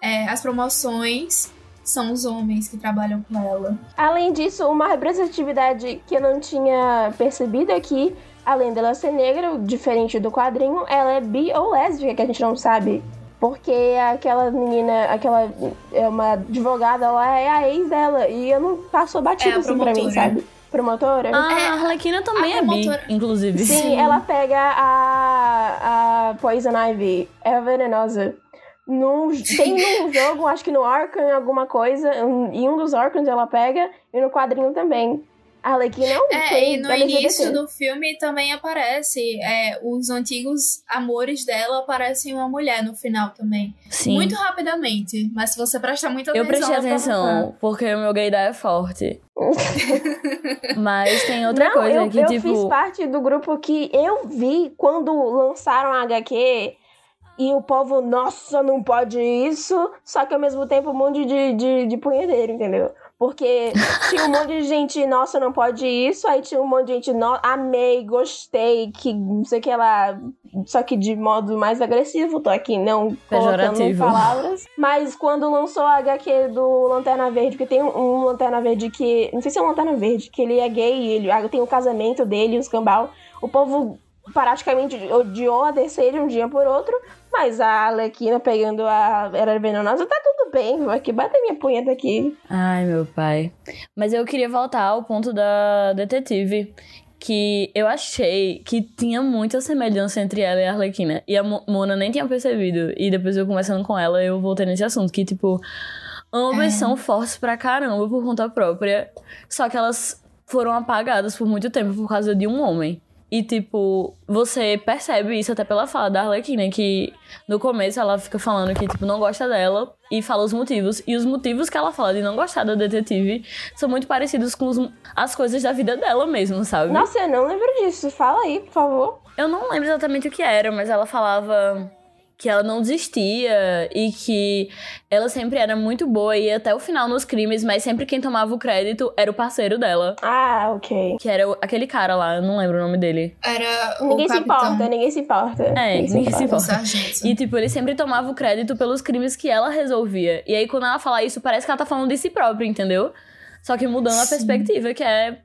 é, as promoções, são os homens que trabalham com ela. Além disso, uma representatividade que eu não tinha percebido aqui, além dela ser negra, diferente do quadrinho, ela é bi ou lésbica, que a gente não sabe. Porque aquela menina, aquela é uma advogada lá, é a ex dela. E eu não passou batido É, a assim pra mim, sabe? Promotora? Ah, É, a Arlequina também a é bi, inclusive. Sim, ela pega a, a Poison Ivy, é a venenosa. Num, tem num jogo, acho que no Arkham, alguma coisa. um- Em um dos Arkhams ela pega, e no quadrinho também. A Arlequina não É, foi e no LGBT. início do filme também aparece é, os antigos amores dela aparecem uma mulher no final também. Sim. Muito rapidamente, mas se você prestar muita Eu atenção. prestei dá pra atenção, notar. porque o meu gaydar é forte. Mas tem outra não, coisa eu, que, eu tipo. fiz parte do grupo que eu vi quando lançaram a HQ e o povo, nossa, não pode isso, só que ao mesmo tempo um monte de, de, de punheteiro, entendeu? Porque tinha um monte de gente, nossa, não pode isso, aí tinha um monte de gente, no, amei, gostei, que não sei o que lá, só que de modo mais agressivo, tô aqui não colocando Pejorativo. palavras. Mas quando lançou a HQ do Lanterna Verde, porque tem um, um Lanterna Verde que, não sei se é um Lanterna Verde, que ele é gay, ele tem o casamento dele, os cambal, o povo praticamente odiou a DC de um dia por outro, mas a Arlequina pegando a Era Venenosa, tá tudo bem, vou aqui bater minha punheta aqui. Ai, meu pai. Mas eu queria voltar ao ponto da detetive. Que eu achei que tinha muita semelhança entre ela e a Arlequina. E a Mo- Mona nem tinha percebido. E depois eu conversando com ela, eu voltei nesse assunto. Que, tipo, ambas É. são fortes pra caramba por conta própria. Só que elas foram apagadas por muito tempo por causa de um homem. E, tipo, você percebe isso até pela fala da Arlequina, que no começo ela fica falando que, tipo, não gosta dela e fala os motivos. E os motivos que ela fala de não gostar da detetive são muito parecidos com os- as coisas da vida dela mesmo, sabe? Nossa, eu não lembro disso, fala aí, por favor. Eu não lembro exatamente o que era, mas ela falava que ela não desistia e que ela sempre era muito boa e ia até o final nos crimes, mas sempre quem tomava o crédito era o parceiro dela. Ah, ok. Que era o- aquele cara lá, eu não lembro o nome dele. Era Ninguém o se capitão, importa, ninguém se importa. É, ninguém se o importa. sargento. E, tipo, ele sempre tomava o crédito pelos crimes que ela resolvia. E aí, quando ela fala isso, parece que ela tá falando de si própria, entendeu? Só que mudando a Sim. perspectiva, que é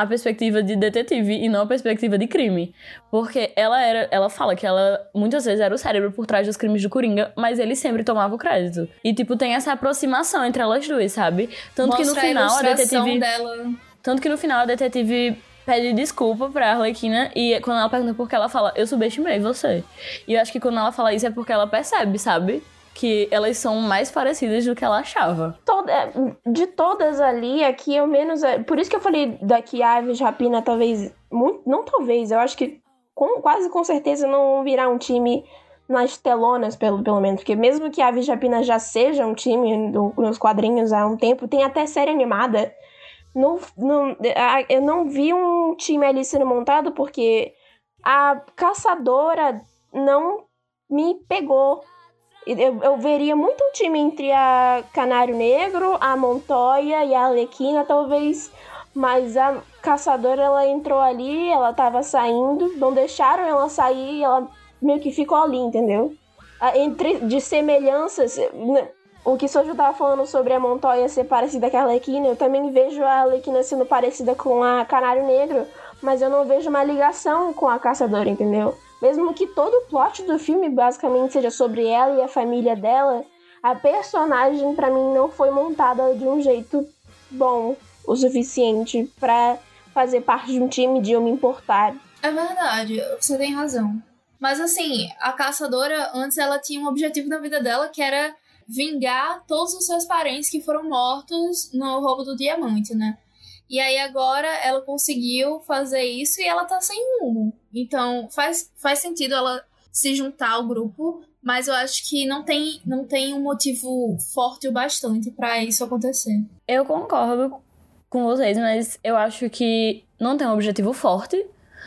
a perspectiva de detetive e não a perspectiva de crime. Porque ela era. Ela fala que ela muitas vezes era o cérebro por trás dos crimes do Coringa, mas ele sempre tomava o crédito. E, tipo, tem essa aproximação entre elas duas, sabe? Tanto que no Mostra final a ilustração detetive. dela. Tanto que no final a detetive pede desculpa pra Arlequina e quando ela pergunta por que ela fala, eu subestimei você. E eu acho que quando ela fala isso é porque ela percebe, sabe? Que elas são mais parecidas do que ela achava. Toda, de todas ali, aqui eu menos. Por isso que eu falei daqui a Aves Rapina, talvez. Muito, não talvez, eu acho que com, quase com certeza não virar um time nas telonas, pelo, pelo menos. Porque mesmo que a Aves Rapina já seja um time do- nos quadrinhos há um tempo, tem até série animada. Eu não vi um time ali sendo montado porque a caçadora não me pegou. Eu, eu veria muito um time entre a Canário Negro, a Montoya e a Alequina, talvez. Mas a caçadora, ela entrou ali, ela tava saindo, não deixaram ela sair, ela meio que ficou ali, entendeu? Entre de semelhanças, né, o que Sojo tava falando sobre a Montoya ser parecida com a Alequina, eu também vejo a Alequina sendo parecida com a Canário Negro, mas eu não vejo uma ligação com a caçadora, entendeu? Mesmo que todo o plot do filme basicamente seja sobre ela e a família dela, a personagem pra mim não foi montada de um jeito bom o suficiente pra fazer parte de um time de eu me importar. É verdade, você tem razão. Mas assim, a caçadora, antes ela tinha um objetivo na vida dela que era vingar todos os seus parentes que foram mortos no roubo do diamante, né? E aí agora ela conseguiu fazer isso e ela tá sem rumo. Então faz, faz sentido ela se juntar ao grupo, mas eu acho que não tem, não tem um motivo forte o bastante pra isso acontecer. Eu concordo com vocês, mas eu acho que não tem um objetivo forte.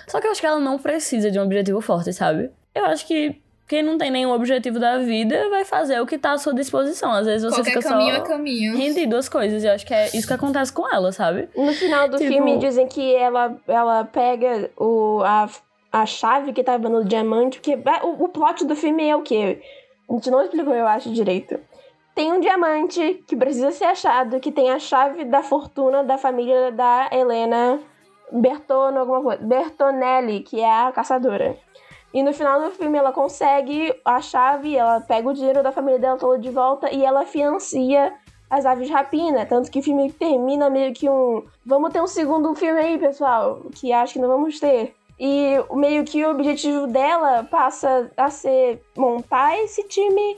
Só que eu acho que ela não precisa de um objetivo forte, sabe? Eu acho que quem não tem nenhum objetivo da vida vai fazer o que tá à sua disposição. Às vezes você Qualquer fica caminho só é caminho. rende duas coisas. E eu acho que é isso que acontece com ela, sabe? No final do Tipo- filme dizem que ela, ela pega o, a, a chave que tava no diamante, porque é, o, o plot do filme é o quê? A gente não explicou, eu acho, direito. Tem um diamante que precisa ser achado, que tem a chave da fortuna da família da Helena Bertono, alguma coisa. Bertonelli, que é a caçadora. E no final do filme ela consegue a chave, ela pega o dinheiro da família dela todo de volta e ela financia as aves rapina. Tanto que o filme termina meio que um. Vamos ter um segundo filme aí, pessoal. Que acho que não vamos ter. E meio que o objetivo dela passa a ser montar esse time.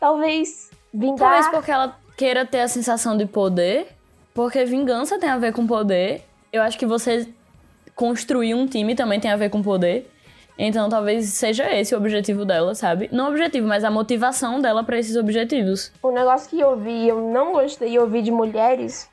Talvez vingar. Talvez porque ela queira ter a sensação de poder. Porque vingança tem a ver com poder. Eu acho que você construir um time também tem a ver com poder. Então talvez seja esse o objetivo dela, sabe? Não o objetivo, mas a motivação dela pra esses objetivos. Um negócio que eu vi eu não gostei eu vi de mulheres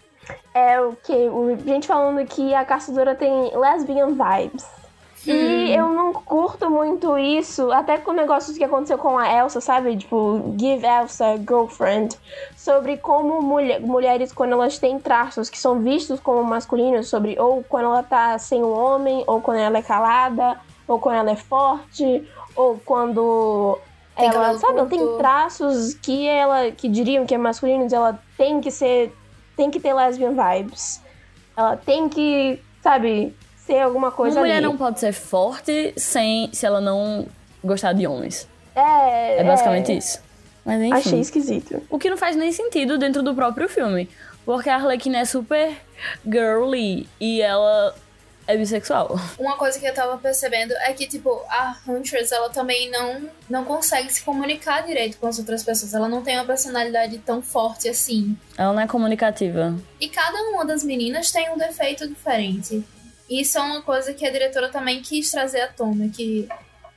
é o que o gente falando que a caçadora tem lesbian vibes. E eu não curto muito isso, até com negócios que aconteceu com a Elsa, sabe? Tipo, Give Elsa a Girlfriend. Sobre como mulher, mulheres, quando elas têm traços que são vistos como masculinos, sobre ou quando ela tá sem um homem, ou quando ela é calada, ou quando ela é forte, ou quando Tem ela, sabe, ela tem traços que ela que diriam que é masculinos, ela tem que ser tem que ter lesbian vibes. Ela tem que, sabe, ser alguma coisa Uma mulher ali. não pode ser forte sem se ela não gostar de homens. É, É basicamente isso. Mas enfim. Achei esquisito. O que não faz nem sentido dentro do próprio filme. Porque a Arlequina é super girly e ela é bissexual. Uma coisa que eu tava percebendo é que, tipo, a Huntress, ela também não, não consegue se comunicar direito com as outras pessoas. Ela não tem uma personalidade tão forte assim. Ela não é comunicativa. E cada uma das meninas tem um defeito diferente. E isso é uma coisa que a diretora também quis trazer à tona, que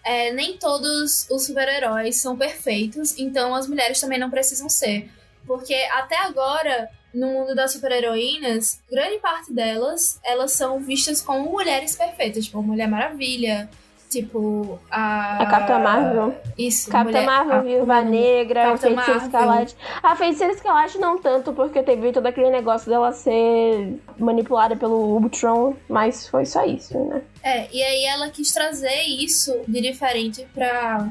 é, nem todos os super-heróis são perfeitos, então as mulheres também não precisam ser. Porque até agora, no mundo das super-heroínas, grande parte delas, elas são vistas como mulheres perfeitas, tipo a Mulher Maravilha, tipo a... A Capitã Marvel. Isso, Capitã mulher- Marvel, a- Viúva Negra, Capitã Feiticeira. Escarlate. A Feiticeira Escarlate não tanto, porque teve todo aquele negócio dela ser manipulada pelo Ultron, mas foi só isso, né? É, e aí ela quis trazer isso de diferente pra,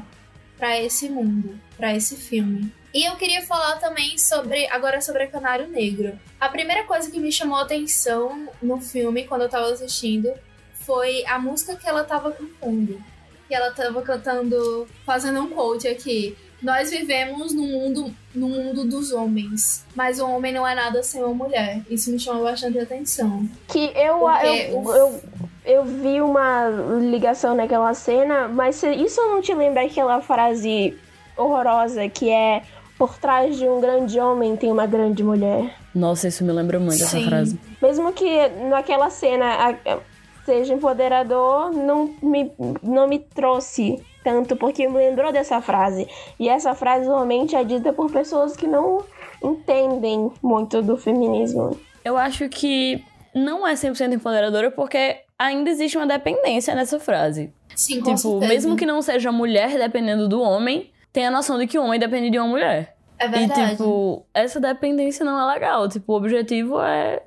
pra esse mundo, pra esse filme. E eu queria falar também sobre, agora sobre Canário Negro. A primeira coisa que me chamou a atenção no filme, quando eu tava assistindo, foi a música que ela tava cantando. Que ela tava cantando, fazendo um quote aqui. Nós vivemos no mundo, no mundo dos homens, mas o homem não é nada sem uma mulher. Isso me chamou bastante atenção. Que eu, eu, o- eu, eu vi uma ligação naquela cena, mas isso não te lembra aquela frase horrorosa que é por trás de um grande homem tem uma grande mulher. Nossa, isso me lembra muito essa Sim. frase. Mesmo que naquela cena a- a- seja empoderador, não me, não me trouxe tanto, porque me lembrou dessa frase. E essa frase normalmente é dita por pessoas que não entendem muito do feminismo. Eu acho que não é 100% empoderadora porque ainda existe uma dependência nessa frase. Sim, com tipo, mesmo que não seja mulher dependendo do homem, tem a noção de que o homem depende de uma mulher. É E, verdade. tipo, essa dependência não é legal. Tipo, o objetivo é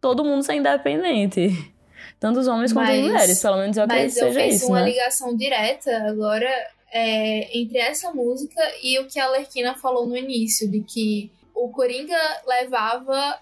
todo mundo ser independente. Tanto os homens quanto as Mas- mulheres. Pelo menos eu acredito Mas que eu seja fiz isso, uma né? ligação direta agora é, entre essa música e o que a Lerquina falou no início, de que o Coringa levava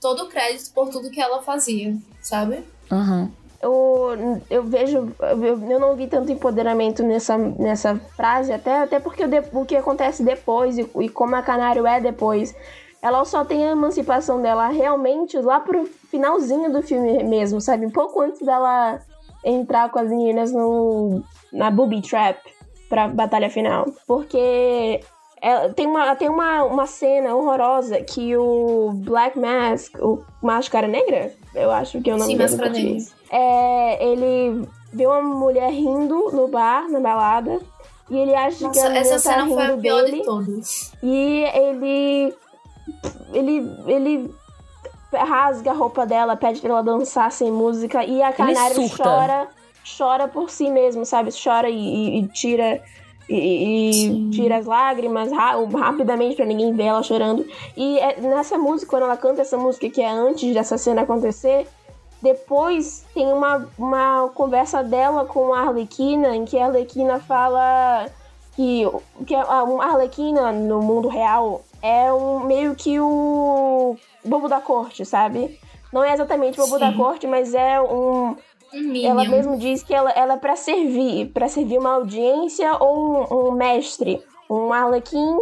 todo o crédito por tudo que ela fazia, sabe? Aham. Eu, eu vejo, eu, eu não vi tanto empoderamento nessa, nessa frase, até, até porque o, de- o que acontece depois e, e como a Canário é depois. Ela só tem a emancipação dela realmente lá pro finalzinho do filme mesmo, sabe? Um pouco antes dela entrar com as meninas no, na Booby Trap pra batalha final. Porque é, tem, uma, tem uma, uma cena horrorosa que o Black Mask, o Máscara Negra, eu acho que é o nome Sim, dele em Máscara português. É, ele vê uma mulher rindo no bar, na balada, e ele acha que a Nossa, menina essa tá cena foi a pior dele. de todas. E ele. Ele. Ele rasga a roupa dela, pede pra ela dançar sem música. E a Canário chora. Chora por si mesmo, sabe? Chora e, e- e tira. E, e tira as lágrimas ra- rapidamente pra ninguém ver ela chorando. E é- nessa música, quando ela canta essa música, que é antes dessa cena acontecer, depois tem uma, uma conversa dela com a Arlequina, em que a Arlequina fala que, que a Arlequina no mundo real é um, meio que o bobo da corte, sabe? Não é exatamente o bobo da Sim. corte, mas é um. Um. Ela mesmo diz que ela, ela é pra servir, pra servir uma audiência ou um, um mestre. Um Arlequim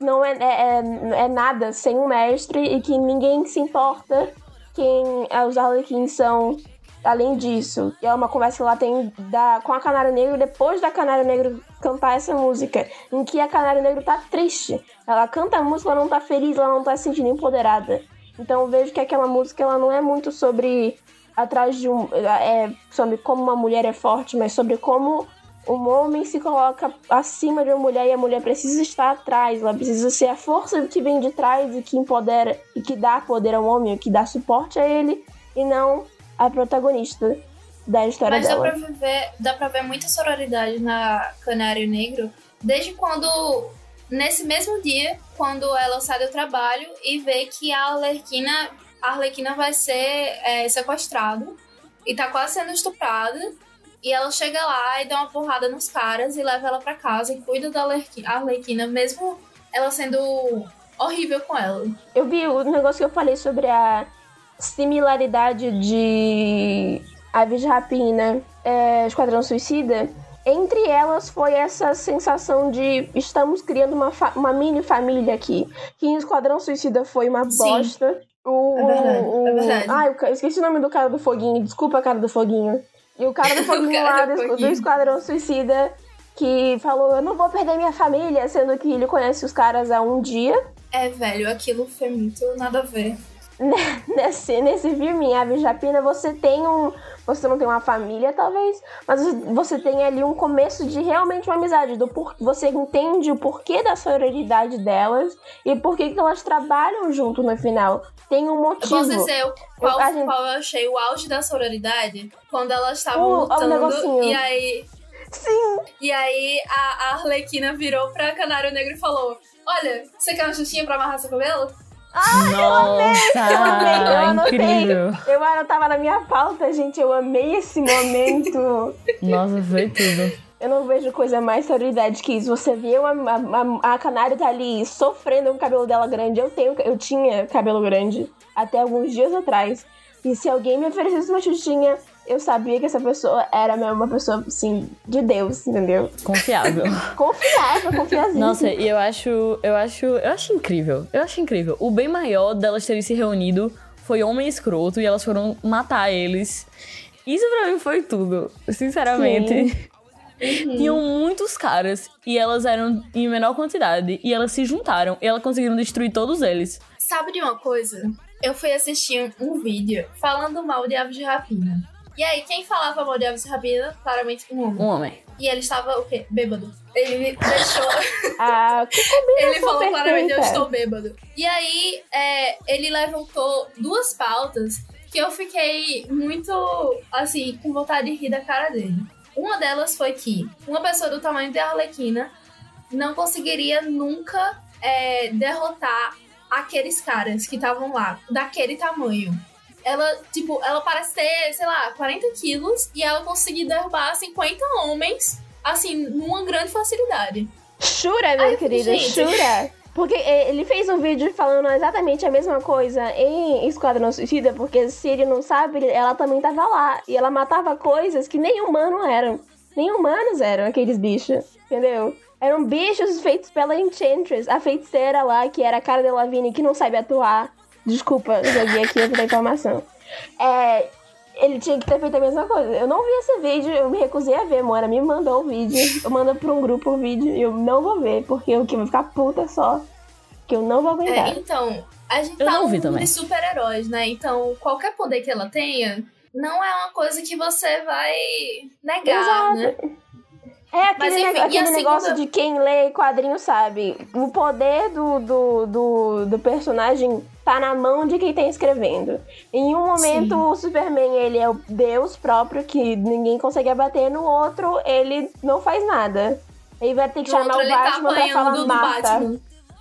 não é, é, é- é nada sem um mestre e que ninguém se importa quem é, os Arlequins são além disso. É uma conversa que ela tem da, com a Canário Negro depois da Canário Negro cantar essa música, em que a Canário Negro tá triste. Ela canta a música, ela não tá feliz, ela não tá se sentindo empoderada. Então vejo que aquela música ela não é muito sobre atrás de um é sobre como uma mulher é forte, mas sobre como um homem se coloca acima de uma mulher e a mulher precisa estar atrás, ela precisa ser a força que vem de trás e que empodera e que dá poder ao homem, que dá suporte a ele e não a protagonista da história Mas dá dela. pra, ver, dá pra ver muita sororidade na Canário Negro, desde quando, nesse mesmo dia, quando ela sai do trabalho e vê que a Arlequina, a Arlequina vai ser é, sequestrada e tá quase sendo estuprada. E ela chega lá e dá uma porrada nos caras e leva ela pra casa e cuida da Arlequi- Arlequina, mesmo ela sendo horrível com ela. Eu vi o negócio que eu falei sobre a similaridade de Aves de Rapina, é, Esquadrão Suicida. Entre elas foi essa sensação de estamos criando uma, uma mini família aqui. Que em Esquadrão Suicida foi uma Sim. bosta. O, É verdade, o- é verdade. Ai, eu ca- esqueci o nome do cara do Foguinho. Desculpa, cara do Foguinho. E o cara do lá do do. Esquadrão Suicida que falou: Eu não vou perder minha família, sendo que ele conhece os caras há um dia. É, velho, aquilo foi muito nada a ver. nesse, nesse filme, em Aves de Rapina, você tem um. Você não tem uma família, talvez, mas você tem ali um começo de realmente uma amizade. Do por, você entende o porquê da sororidade delas e por que que elas trabalham junto no final. Tem um Eu motivo. posso dizer qual, a gente- qual eu achei o auge da sororidade? Quando elas estavam o lutando e aí. Sim, E aí a, a Arlequina virou pra Canário Negro e falou: Olha, você quer uma xuxinha pra amarrar seu cabelo? Nossa, amei, eu anotei. incrível. eu anotava na minha pauta, gente. Eu amei esse momento. Nossa, foi tudo. Eu não vejo coisa mais sororidade que isso. Você vê uma, a, a canário tá ali sofrendo com o cabelo dela grande. Eu tenho, eu tinha cabelo grande até alguns dias atrás. E se alguém me oferecesse uma xuxinha, eu sabia que essa pessoa era mesmo uma pessoa, assim, de Deus, entendeu? Confiável. Confiável, confiazinha. Nossa, e eu acho, eu acho, eu acho incrível. Eu acho incrível. O bem maior delas terem se reunido foi homem escroto e elas foram matar eles. Isso pra mim foi tudo, sinceramente. Tinham muitos caras e elas eram em menor quantidade e elas se juntaram e elas conseguiram destruir todos eles. Sabe de uma coisa? Eu fui assistir um, um vídeo falando mal de aves de rapina. E aí, quem falava mal de aves de rapina? Claramente um homem. Um homem. E ele estava o quê? Bêbado. Ele deixou. Ah, que Ele falou claramente, eu perfeita. estou bêbado. E aí, é, ele levantou duas pautas que eu fiquei muito, assim, com vontade de rir da cara dele. Uma delas foi que uma pessoa do tamanho de Arlequina não conseguiria nunca é, derrotar aqueles caras que estavam lá, daquele tamanho. Ela, tipo, ela parece ter, sei lá, 40 quilos e ela conseguiu derrubar 50 homens, assim, numa grande facilidade. Jura, minha Ai, querida, gente. jura? Porque eh, ele fez um vídeo falando exatamente a mesma coisa em Esquadrão Suicida, porque se ele não sabe, ela também tava lá. E ela matava coisas que nem humanos eram. Nem humanos eram aqueles bichos, entendeu? Eram bichos feitos pela Enchantress, a feiticeira lá, que era a cara de Lavigne, que não sabe atuar. Desculpa, joguei aqui outra informação. É, ele tinha que ter feito a mesma coisa. Eu não vi esse vídeo, eu me recusei a ver, Mora me mandou o vídeo. Eu mando pra um grupo o vídeo e eu não vou ver, porque eu que vou ficar puta só. Que eu não vou aguentar. É, então, a gente Eu tá também. de super-heróis, né? Então, qualquer poder que ela tenha não é uma coisa que você vai negar, né? É aquele, Mas, enfim, e aquele segunda- negócio de quem lê quadrinho sabe. O poder do, do, do, do personagem tá na mão de quem tá escrevendo. Em um momento, Sim. o Superman, ele é o deus próprio, que ninguém consegue abater. No outro, ele não faz nada. Ele vai ter que No chamar outro, o tá Batman pra falar mata. Batman.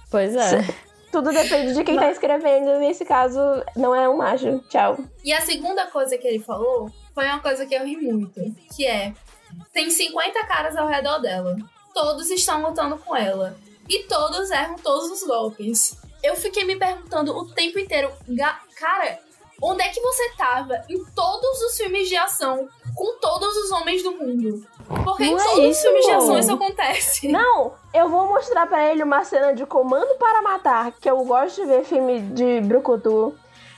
Pois é. Tudo depende de quem tá escrevendo. Nesse caso, não é um macho. Tchau. E a segunda coisa que ele falou foi uma coisa que eu ri muito, que é tem 50 caras ao redor dela. Todos estão lutando com ela. E todos erram todos os golpes. Eu fiquei me perguntando o tempo inteiro, "Ga- cara, onde é que você tava em todos os filmes de ação com todos os homens do mundo? Porque em Não é todos os isso, filmes de ação isso acontece. Não, eu vou mostrar pra ele uma cena de Comando para Matar, que eu gosto de ver filme de Brucutu.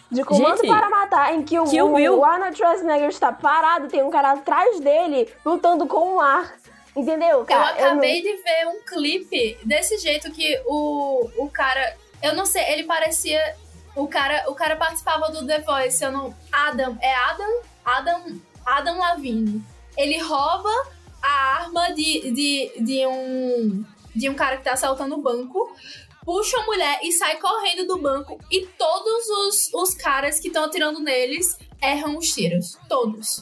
De Comando Gente, para Matar, em que o, o, Bill. o Arnold Schwarzenegger está parado, tem um cara atrás dele lutando com o ar. Entendeu, Eu cara? não- acabei de ver um clipe desse jeito que o, o cara. Eu não sei, ele parecia. O cara, o cara participava do The Voice, eu não. Adam. É Adam? Adam. Adam Lavigne. Ele rouba a arma de, de, de um. De um cara que tá assaltando o banco. Puxa a mulher e sai correndo do banco. E todos os, os caras que estão atirando neles erram os tiros. Todos.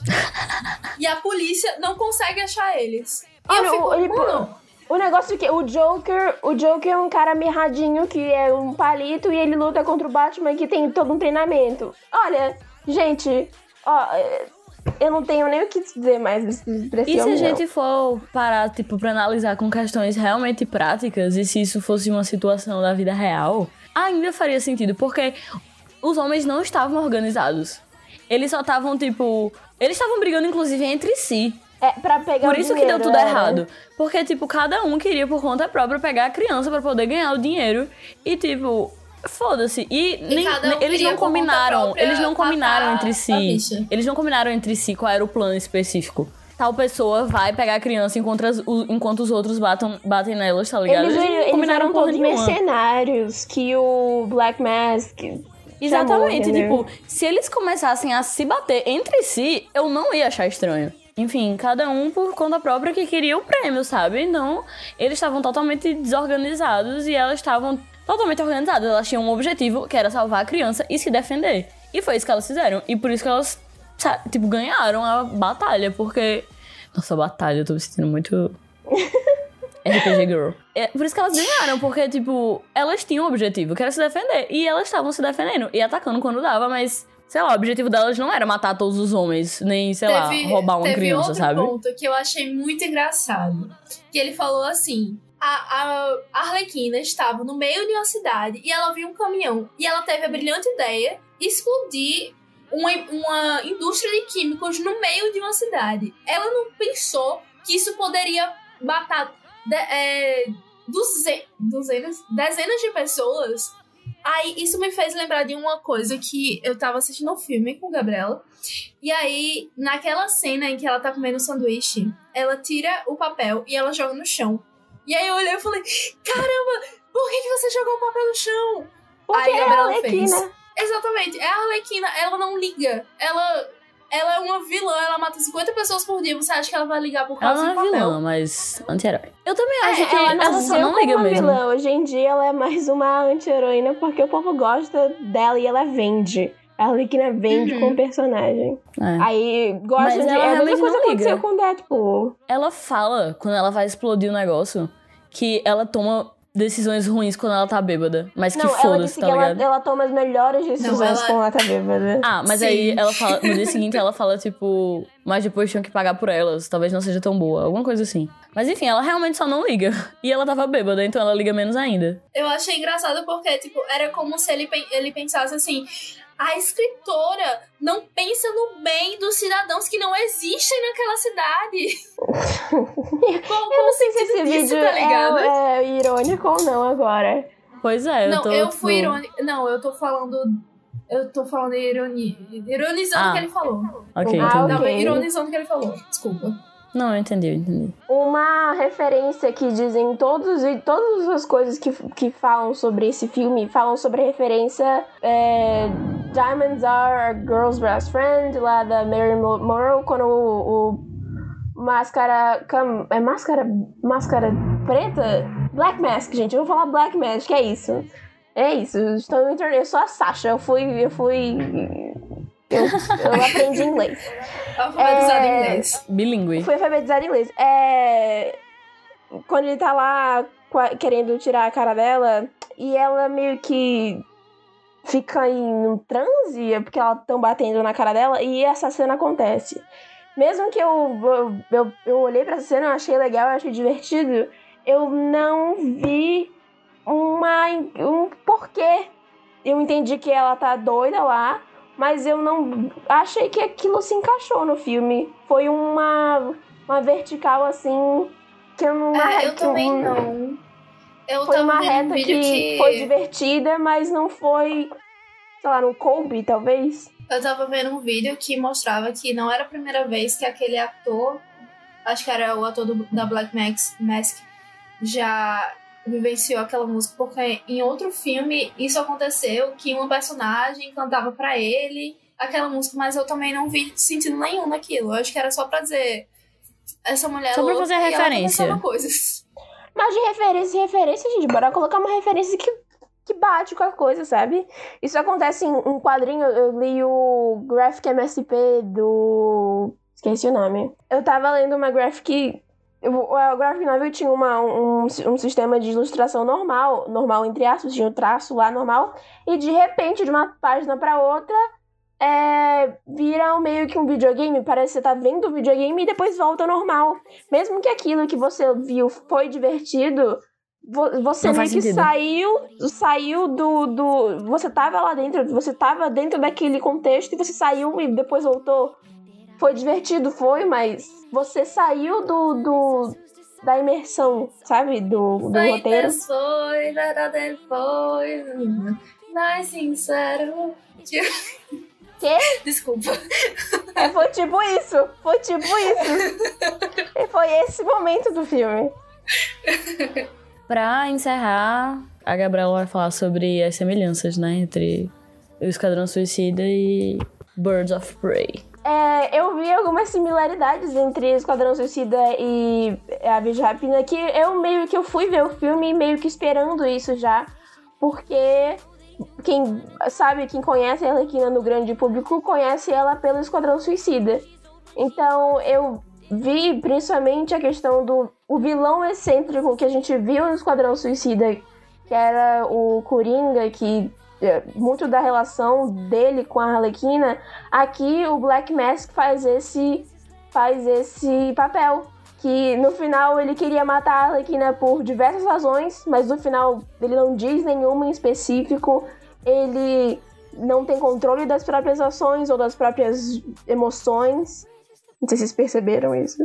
e a polícia não consegue achar eles. E Olha, eu fico, ele- O negócio é que o Joker, o Joker é um cara mirradinho que é um palito e ele luta contra o Batman que tem todo um treinamento. Olha, gente, ó, é, eu não tenho nem o que dizer mais desse- E se a gente for parar, tipo, pra analisar com questões realmente práticas, e se isso fosse uma situação da vida real, ainda faria sentido, porque os homens não estavam organizados. Eles só estavam, tipo. Eles estavam brigando, inclusive, entre si. É, pra pegar Por o isso que dinheiro, deu tudo era. errado. Porque, tipo, cada um queria por conta própria pegar a criança pra poder ganhar o dinheiro. E, tipo, foda-se. E, nem, cada um nem- eles não combinaram. própria Eles não combinaram entre si. Eles não combinaram entre si qual era o plano específico. Tal pessoa vai pegar a criança enquanto, as- o- enquanto os outros batam, batem nelas, tá ligado? Eles, não eles combinaram todos nenhuma. mercenários que o Black Mask Exatamente, chamou, tipo, se eles começassem a se bater entre si, eu não ia achar estranho. Enfim, cada um por conta própria que queria o prêmio, sabe? Então, eles estavam totalmente desorganizados e elas estavam totalmente organizadas. Elas tinham um objetivo, que era salvar a criança e se defender. E foi isso que elas fizeram. E por isso que elas, sa- tipo, ganharam a batalha, porque... Nossa, batalha, eu tô me sentindo muito... RPG Girl. É por isso que elas ganharam, porque, tipo, elas tinham um objetivo, que era se defender. E elas estavam se defendendo e atacando quando dava, mas, sei lá, o objetivo delas não era matar todos os homens, nem, sei lá, roubar uma teve criança, outro sabe? ponto que eu achei muito engraçado. Que ele falou assim: a, a Arlequina estava no meio de uma cidade e ela viu um caminhão. E ela teve a brilhante ideia de explodir uma, uma indústria de químicos no meio de uma cidade. Ela não pensou que isso poderia matar de, é, duze, duzenas, dezenas de pessoas. Aí isso me fez lembrar de uma coisa que eu tava assistindo um filme com Gabriela. E aí, naquela cena em que ela tá comendo um sanduíche, ela tira o papel e ela joga no chão. E aí eu olhei e falei: Caramba, por que, que você jogou o papel no chão? Porque Aí a é a Gabriela Arlequina. fez. Exatamente, é a Arlequina, ela não liga. Ela, ela é uma vilã, ela mata 50 pessoas por dia. Você acha que ela vai ligar por Ela causa do é papel? vilã, mas anti-herói. Eu também É, acho que ela ela, só não liga uma mesmo. vilã. Hoje em dia ela é mais uma anti-heroína porque o povo gosta dela e ela vende. A Arlequina vende Uhum. com o personagem. É. Aí gosta Mas de. ela É a mesma coisa que aconteceu com Deadpool. Ela fala, quando ela vai explodir o negócio, que ela toma decisões ruins quando ela tá bêbada. Mas que Não, ela foda-se, tá que ela, ligado? ela toma as melhores decisões ela- quando ela tá bêbada. Ah, mas Sim. aí ela fala, no dia seguinte ela fala, tipo, mas depois tinham que pagar por elas, talvez não seja tão boa, alguma coisa assim. Mas enfim, ela realmente só não liga. E ela tava bêbada, então ela liga menos ainda. Eu achei engraçado porque, tipo, era como se ele, ele pensasse assim: a escritora não pensa no bem dos cidadãos que não existem naquela cidade. Qual, Eu não sei se esse disso, vídeo tá ligado? é, é irônico ou não agora. Pois é, eu não, tô. eu fui tipo, irônica. Não, eu tô falando Eu tô falando ironi... ironizando Ah. o que ele falou. Ok, Ah. Tava ok. ironizando o que ele falou. Desculpa. Não, eu entendi, eu entendi. Uma referência que dizem todos e todas as coisas que, que falam sobre esse filme falam sobre a referência é, Diamonds Are a Girl's Best Friend, lá da Mary Mo- Morrow, quando o, o Máscara. Cam, é máscara. Máscara preta? Black Mask, gente. Eu vou falar Black Mask, é isso. É isso. Estou no internet. Eu sou a Sasha. Eu fui. Eu fui. Eu, eu aprendi inglês. Alfabetizado É. em inglês. Bilíngue. Fui alfabetizada em inglês. É. Quando ele tá lá querendo tirar a cara dela, e ela meio que fica em um transe, é porque ela tão batendo na cara dela, e essa cena acontece. Mesmo que eu, eu, eu, eu olhei pra essa cena, eu achei legal, eu achei divertido, eu não vi uma, um porquê. Eu entendi que ela tá doida lá, mas eu não achei que aquilo se encaixou no filme. Foi uma, uma vertical assim que eu não. É, eu também não. Eu Foi uma um reta que, que. foi divertida, mas não foi, sei lá, no Kobe, talvez. Eu tava vendo um vídeo que mostrava que não era a primeira vez que aquele ator, acho que era o ator do- da Black Mask, já vivenciou aquela música, porque em outro filme isso aconteceu, que uma personagem cantava pra ele aquela música, mas eu também não vi sentido nenhum naquilo. Eu acho que era só pra dizer essa mulher Só pra fazer ela tá referência. pensando coisas. Mas de referência em referência, gente, bora colocar uma referência que, que bate com a coisa, sabe? Isso acontece em um quadrinho, eu li o Graphic MSP do. Esqueci o nome. Eu tava lendo uma graphic. O a Graphic Novel tinha uma, um, um sistema de ilustração normal, normal entre aspas, tinha o traço lá normal, e de repente, de uma página pra outra, é, vira um- meio que um videogame. Parece que você tá vendo o videogame e depois volta ao normal. Mesmo que aquilo que você viu foi divertido, vo- você Não meio que sentido. saiu, saiu do, do. Você tava lá dentro, você tava dentro daquele contexto e você saiu e depois voltou. Foi divertido, foi, mas você saiu do. do da imersão, sabe? Do, do Foi, roteiro. Foi, verdadeiro foi, mais sincero. Quê? Desculpa. É, foi tipo isso. Foi tipo isso. e foi esse momento do filme. Pra encerrar, a Gabriela vai falar sobre as semelhanças, né, entre o Esquadrão Suicida e Birds of Prey. É, eu vi algumas similaridades entre Esquadrão Suicida e A Virgem Rapina, que eu meio que eu fui ver o filme meio que esperando isso já, porque quem sabe, quem conhece a Arlequina no grande público, conhece ela pelo Esquadrão Suicida. Então eu vi principalmente a questão do o vilão excêntrico que a gente viu no Esquadrão Suicida, que era o Coringa, que muito da relação dele com a Arlequina, aqui o Black Mask faz esse faz esse papel que no final ele queria matar a Arlequina por diversas razões, mas no final ele não diz nenhuma em específico. Ele não tem controle das próprias ações ou das próprias emoções. Não sei se vocês perceberam isso.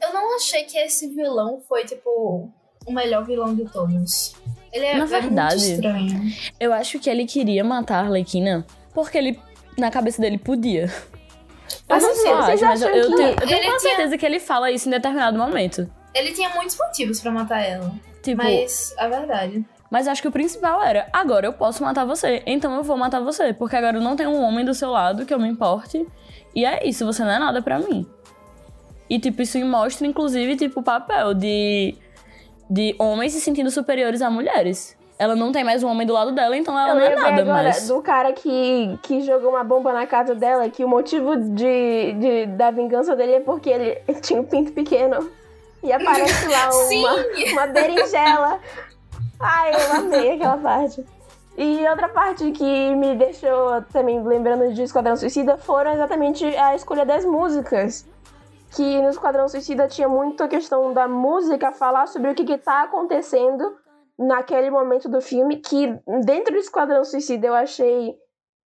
Eu não achei que esse vilão foi, tipo, o melhor vilão de todos. Ele é, Na é verdade, muito estranho. Eu acho que ele queria matar a Arlequina porque ele, na cabeça dele, podia. Eu não Eu sei, acho, mas eu, que- tenho, eu tenho tinha- certeza que ele fala isso em determinado momento. Ele tinha muitos motivos pra matar ela. Tipo, Mas é verdade. Mas acho que o principal era, agora eu posso matar você, então eu vou matar você, porque agora eu não tenho um homem do seu lado que eu me importe. E é isso, você não é nada pra mim. E tipo, isso mostra inclusive tipo o papel de de homens se sentindo superiores a mulheres. Ela não tem mais um homem do lado dela, então ela Eu não é nada agora mais. do cara que, que jogou uma bomba na casa dela, que o motivo de, de- da vingança dele é porque ele tinha um pinto pequeno. E aparece lá uma, uma berinjela. Ai, eu amei aquela parte. E outra parte que me deixou também lembrando de Esquadrão Suicida foram exatamente a escolha das músicas. Que no Esquadrão Suicida tinha muito a questão da música falar sobre o que, que tá acontecendo naquele momento do filme, que dentro do Esquadrão Suicida eu achei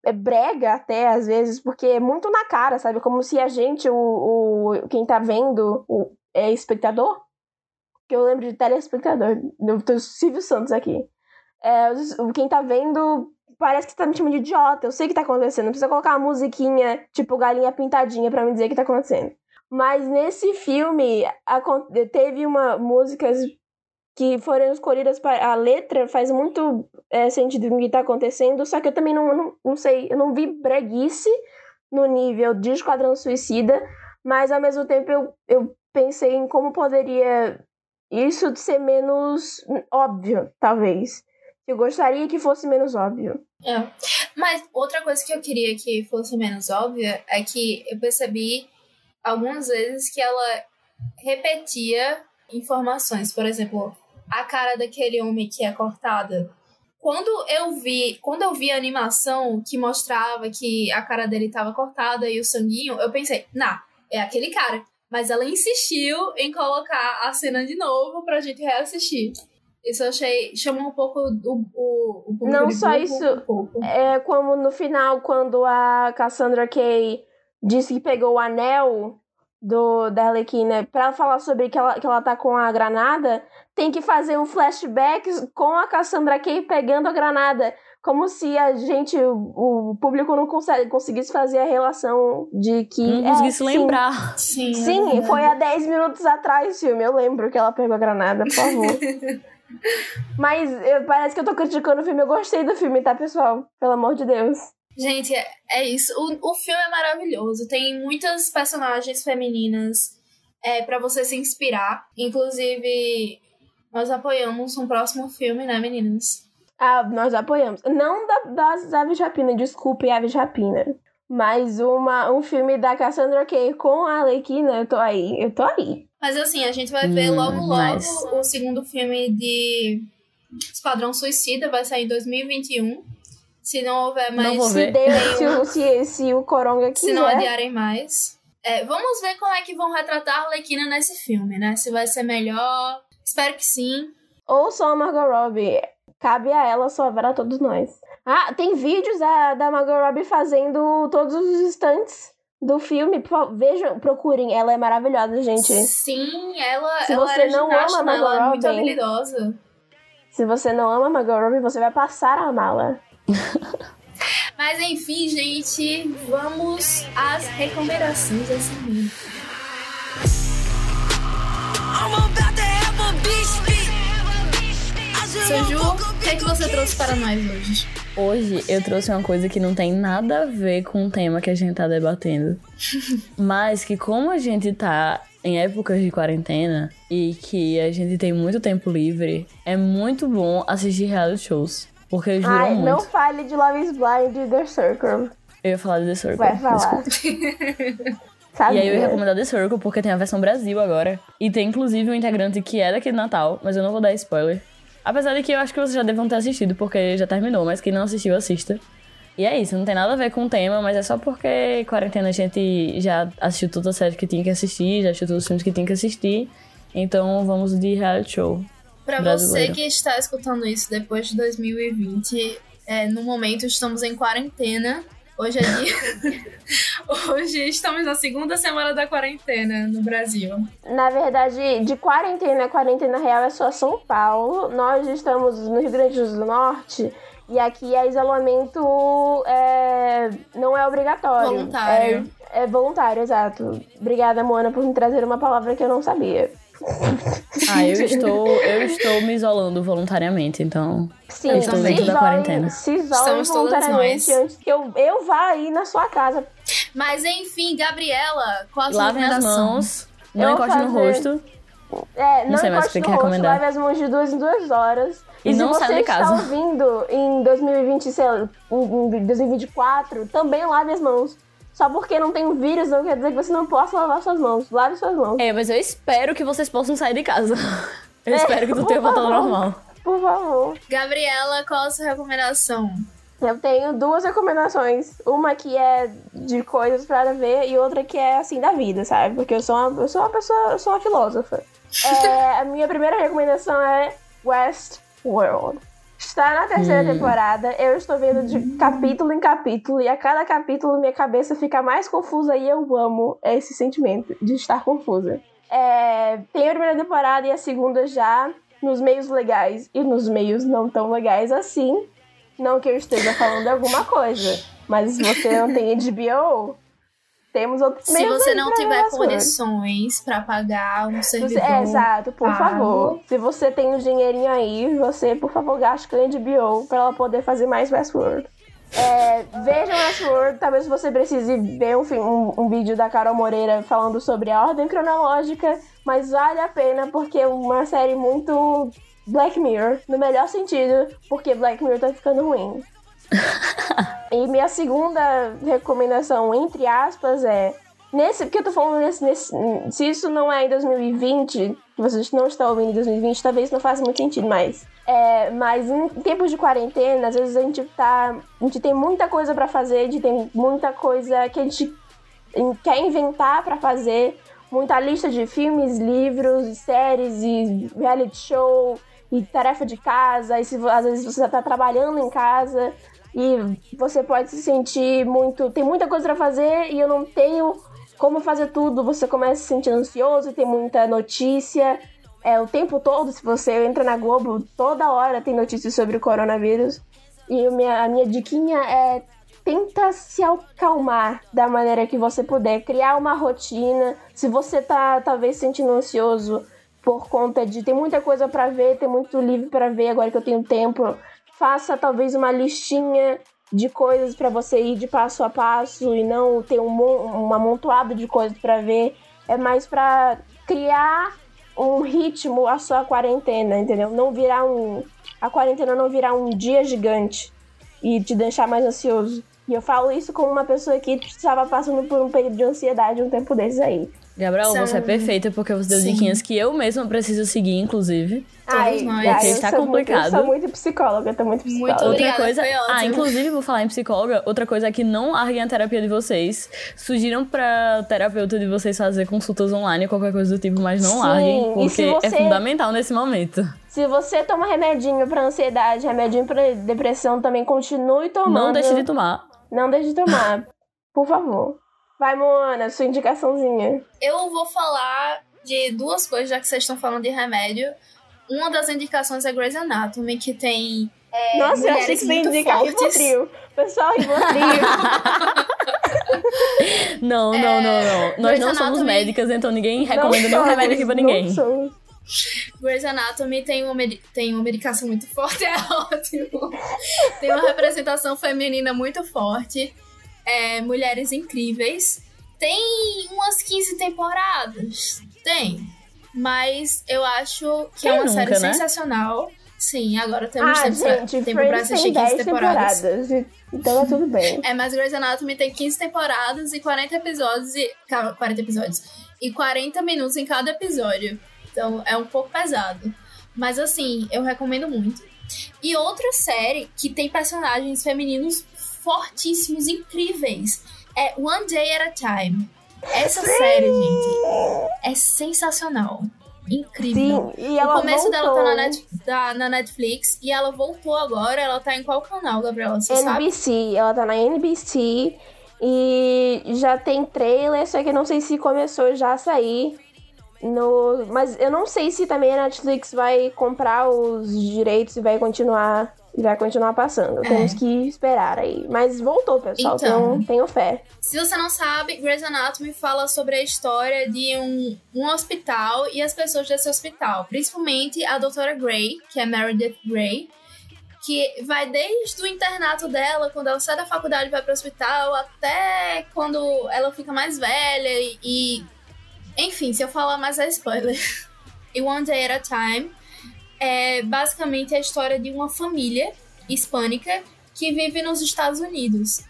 é, brega até às vezes, porque é muito na cara, sabe? Como se a gente, o, o quem tá vendo, o é espectador, que eu lembro de telespectador, tô Silvio Santos aqui. É, quem tá vendo parece que tá me chamando de idiota. Eu sei o que tá acontecendo. Não precisa colocar uma musiquinha, tipo galinha pintadinha, pra me dizer o que tá acontecendo. Mas nesse filme, teve uma músicas que foram escolhidas para a letra faz muito é, sentido o que tá acontecendo, só que eu também não, não, não sei, eu não vi breguice no nível de Esquadrão Suicida, mas ao mesmo tempo eu, eu pensei em como poderia isso ser menos óbvio, talvez. Eu gostaria que fosse menos óbvio. É. Mas outra coisa que eu queria que fosse menos óbvia é que eu percebi algumas vezes que ela repetia informações. Por exemplo, a cara daquele homem que é cortada. Quando eu vi, quando eu vi a animação que mostrava que a cara dele estava cortada e o sanguinho, eu pensei, nah, é aquele cara. Mas ela insistiu em colocar a cena de novo pra gente reassistir. Isso eu achei. chamou um pouco o, o, o público Não só isso. um pouco. É como no final, quando a Cassandra Kay disse que pegou o anel do, da Arlequina pra falar sobre que ela, que ela tá com a granada, tem que fazer um flashback com a Cassandra Kay pegando a granada. Como se a gente, o, o público não consegue, conseguisse fazer a relação de que. Não é, conseguisse sim, lembrar. Sim, é Sim, foi há 10 minutos atrás o filme. Eu lembro que ela pegou a granada, por favor. Mas eu- parece que eu tô criticando o filme. Eu gostei do filme, tá, pessoal? Pelo amor de Deus. Gente, é, é isso. O, o filme é maravilhoso. Tem muitas personagens femininas é, para você se inspirar. Inclusive, nós apoiamos um próximo filme, né, meninas? Ah, nós apoiamos. Não da, das Aves Rapina, desculpe, Aves Rapina. Mas uma, um filme da Cassandra Kay com a Arlequina, eu tô aí. Eu tô aí. Mas assim, a gente vai ver Hum, logo logo nice. o segundo filme de Esquadrão Suicida. Vai sair em 2021. Se não houver mais. Não vou Se ver. Deus, se, o- se, se o Coronga Se não quiser. adiarem mais. É, vamos ver como é que vão retratar a Arlequina nesse filme, né? Se vai ser melhor. Espero que sim. Ou só a Margot Robbie. Cabe a ela salvar a todos nós. Ah, tem vídeos da, da Margot Robbie fazendo todos os instantes do filme. Vejam, procurem. Ela é maravilhosa, gente. Sim, ela, Se ela você era não ama? Ela é Margot muito Robbie- habilidosa. Se você não ama Margot Robbie, você vai passar a amá-la. Mas enfim, gente, vamos às recomendações desse mês. I'm about to have a bitch fit. I just Seu Ju, o que é que você trouxe para nós hoje? Hoje eu trouxe uma coisa que não tem nada a ver com o tema que a gente tá debatendo. Mas que como a gente tá em épocas de quarentena e que a gente tem muito tempo livre, é muito bom assistir reality shows. Porque Ai, muito. não fale de Love is Blind e The Circle. Eu ia falar de The Circle. Vai falar. E aí eu ia recomendar The Circle porque tem a versão Brasil agora. E tem inclusive um integrante que é daqui de Natal, mas eu não vou dar spoiler. Apesar de que eu acho que vocês já devam ter assistido, porque já terminou, mas quem não assistiu, assista. E é isso, não tem nada a ver com o tema, mas é só porque quarentena a gente já assistiu toda a série que tinha que assistir, já assistiu todos os filmes que tinha que assistir. Então vamos de reality show. Para você que está escutando isso depois de 2020, é, no momento estamos em quarentena. Hoje é dia. Hoje estamos na segunda semana da quarentena no Brasil. Na verdade, de quarentena, quarentena real é só São Paulo. Nós estamos no Rio Grande do Norte e aqui é isolamento é, não é obrigatório. Voluntário. É, é voluntário, exato. Obrigada, Mona, por me trazer uma palavra que eu não sabia. Ah, eu estou, eu estou me isolando voluntariamente, então. Sim, Eu estou se dentro da quarentena. Se Estamos todas voluntariamente nós. antes que eu, eu vá aí na sua casa. Mas enfim, Gabriela, qual a sua Lavem as mãos, não encoste no rosto. É, não, sei mais o que que rosto, recomendar. lave as mãos de duas em duas horas. E se não você saia de está casa. ouvindo em 2020, sei lá, em 2024, também lave as mãos. Só porque não tem um vírus não quer dizer que você não possa lavar suas mãos. Lave suas mãos, É, mas eu espero que vocês possam sair de casa. Eu É, espero que tu tenha voltado ao favor. normal. por favor. Gabriela, qual a sua recomendação? Eu tenho duas recomendações. Uma que é de coisas pra ver e outra que é assim da vida, sabe? Porque eu sou uma, eu sou uma pessoa, eu sou uma filósofa. É, a minha primeira recomendação é Westworld. Está na terceira Hum. temporada, eu estou vendo de capítulo em capítulo, e a cada capítulo minha cabeça fica mais confusa e eu amo esse sentimento de estar confusa. É, tem a primeira temporada e a segunda já nos meios legais e nos meios não tão legais assim. Não que eu esteja falando alguma coisa, mas se você não tem HBO, temos outros Se você não tiver condições pra pagar um Se servidor. você- é, exato, por pago. favor. Se você tem um dinheirinho aí, você, por favor, gaste com a HBO pra ela poder fazer mais Westworld. É, vejam Westworld, talvez você precise ver um, um, um vídeo da Carol Moreira falando sobre a ordem cronológica, mas vale a pena porque é uma série muito Black Mirror, no melhor sentido, porque Black Mirror tá ficando ruim. E minha segunda recomendação, entre aspas, é. Nesse, porque eu tô falando nesse, nesse. Se isso não é em 2020, que vocês não estão ouvindo em 2020, talvez não faça muito sentido, mas. É, mas em tempos de quarentena, às vezes a gente tá. A gente tem muita coisa pra fazer, a gente tem muita coisa que a gente quer inventar pra fazer. Muita lista de filmes, livros, séries e reality show e tarefa de casa. E se, às vezes você tá trabalhando em casa e você pode se sentir muito. Tem muita coisa pra fazer e eu não tenho como fazer tudo. Você começa a se sentir ansioso, tem muita notícia. É, o tempo todo, se você entra na Globo, toda hora tem notícias sobre o coronavírus. E o minha, a minha diquinha é tenta se acalmar da maneira que você puder, criar uma rotina. Se você tá talvez se sentindo ansioso por conta de tem muita coisa pra ver, tem muito livro pra ver agora que eu tenho tempo, faça talvez uma listinha de coisas pra você ir de passo a passo e não ter um, um amontoado de coisas pra ver. É mais pra criar um ritmo à sua quarentena, entendeu? Não virar um a quarentena não virar um dia gigante e te deixar mais ansioso. E eu falo isso como uma pessoa que estava passando por um período de ansiedade um tempo desses aí. Gabriel, São- você é perfeita porque você deu Sim. diquinhas que eu mesma preciso seguir, inclusive. Nós. ai, Porque eu está sou muito- complicado. eu sou muito psicóloga, eu tô muito psicóloga. Muito Outra Obrigada, coisa. foi Ah, inclusive, vou falar em psicóloga. Outra coisa é que não larguem a terapia de vocês. Sugiram pra terapeuta de vocês fazer consultas online, qualquer coisa do tipo, mas não Sim, larguem. Porque é você- fundamental nesse momento. Se você toma remedinho pra ansiedade, remedinho pra depressão, também continue tomando. Não deixe de tomar. Não deixe de tomar. Por favor. Vai, Moana, sua indicaçãozinha. Eu vou falar de duas coisas, já que vocês estão falando de remédio. Uma das indicações é Grey's Anatomy, que tem. é, Nossa, eu achei que você ia muito indicar fortes. Rivotril. Pessoal, Rivotril. Não, não, não, não. Nós Grey's não somos Anatomy- médicas, então ninguém recomenda nenhum somos, remédio aqui pra não ninguém. somos. Grey's Anatomy tem uma, tem uma medicação muito forte, é ótimo. Tem uma representação feminina muito forte. É, mulheres incríveis. Tem umas 15 temporadas. Tem. Mas eu acho que é Quem uma série nunca, né? sensacional. Sim, agora temos Ah, tempo, pra- gente, tempo pra assistir tem 15 10 temporadas. temporadas. Então tá tudo bem. É, mas Grey's Anatomy tem 15 temporadas e 40 episódios e. ca- 40 episódios. E 40 minutos em cada episódio. Então é um pouco pesado. Mas assim, eu recomendo muito. E outra série que tem personagens femininos fortíssimos, incríveis, é One Day at a Time. Essa série, gente, é sensacional. Incrível. Sim, e ela o começo dela tá voltou. na, Net- tá na Netflix e ela voltou agora. Ela tá em qual canal, Gabriela? Você sabe? NBC, ela tá na NBC e já tem trailer, só que eu não sei se começou já a sair. No, mas eu não sei se também a Netflix vai comprar os direitos e vai continuar e vai continuar passando. Temos que esperar aí. Mas voltou, pessoal. Então. Tenho, tenho fé. Se você não sabe, Grey's Anatomy fala sobre a história de um, um hospital e as pessoas desse hospital. Principalmente a doutora Grey, que é Meredith Grey, que vai desde o internato dela, quando ela sai da faculdade e vai para o hospital, até quando ela fica mais velha e... e- Enfim, se eu falar mais é spoiler. e One Day at a Time é basicamente a história de uma família hispânica que vive nos Estados Unidos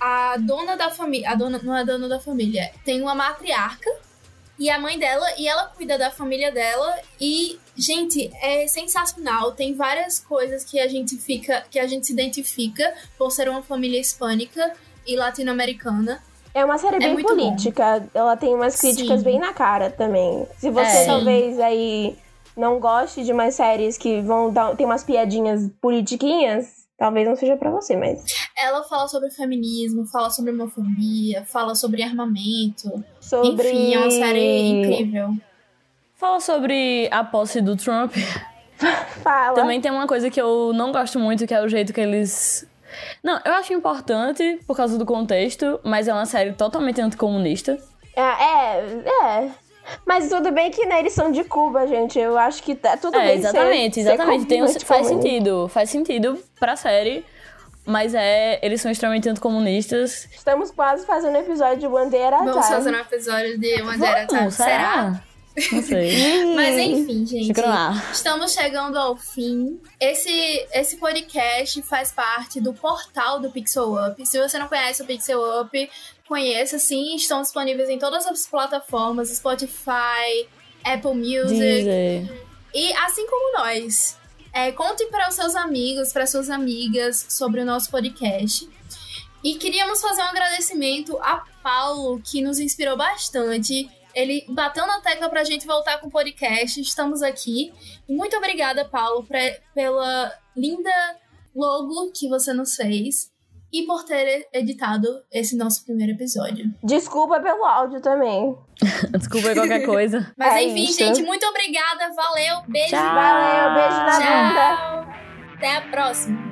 a dona da família, a dona não é dona da família, tem uma matriarca e a mãe dela e ela cuida da família dela e gente, é sensacional, tem várias coisas que a gente fica, que a gente se identifica por ser uma família hispânica e latino-americana. É uma série bem muito bom. política. Ela tem umas críticas Sim. bem na cara também. Se você É. talvez aí não goste de umas séries que vão dar tem umas piadinhas politiquinhas, talvez não seja pra você, mas Ela fala sobre feminismo, fala sobre homofobia, fala sobre armamento. sobre Enfim, é uma série incrível. Fala sobre a posse do Trump. Fala. Também tem uma coisa que eu não gosto muito, que é o jeito que eles. Não, eu acho importante por causa do contexto, mas é uma série totalmente anticomunista. É, é, é. Mas tudo bem que né, eles são de Cuba, gente. Eu acho que tá tudo é, bem. exatamente, ser, exatamente. Ser Tem um- faz sentido. Faz sentido pra série. Mas é. Eles são extremamente anticomunistas. Estamos quase fazendo um episódio de Bandeira Vamos Time. fazer um episódio de Madeira Time. Vamos, será? Não sei. Mas enfim, gente. Estamos chegando ao fim. Esse, esse podcast faz parte do portal do Pixel Up. Se você não conhece o Pixel Up, conheça sim. Estão disponíveis em todas as plataformas: Spotify, Apple Music. Dizer. E assim como nós, é, conte para os seus amigos, para suas amigas sobre o nosso podcast. E queríamos fazer um agradecimento a Paulo, que nos inspirou bastante. Ele bateu na tecla pra gente voltar com o podcast. Estamos aqui. Muito obrigada, Paulo, pre- pela linda logo que você nos fez e por ter editado esse nosso primeiro episódio. Desculpa pelo áudio também. Desculpa qualquer coisa. Mas É enfim, isso. gente, muito obrigada. Valeu. Beijo. Tchau. Valeu, beijo na bunda. Tchau. Até a próxima.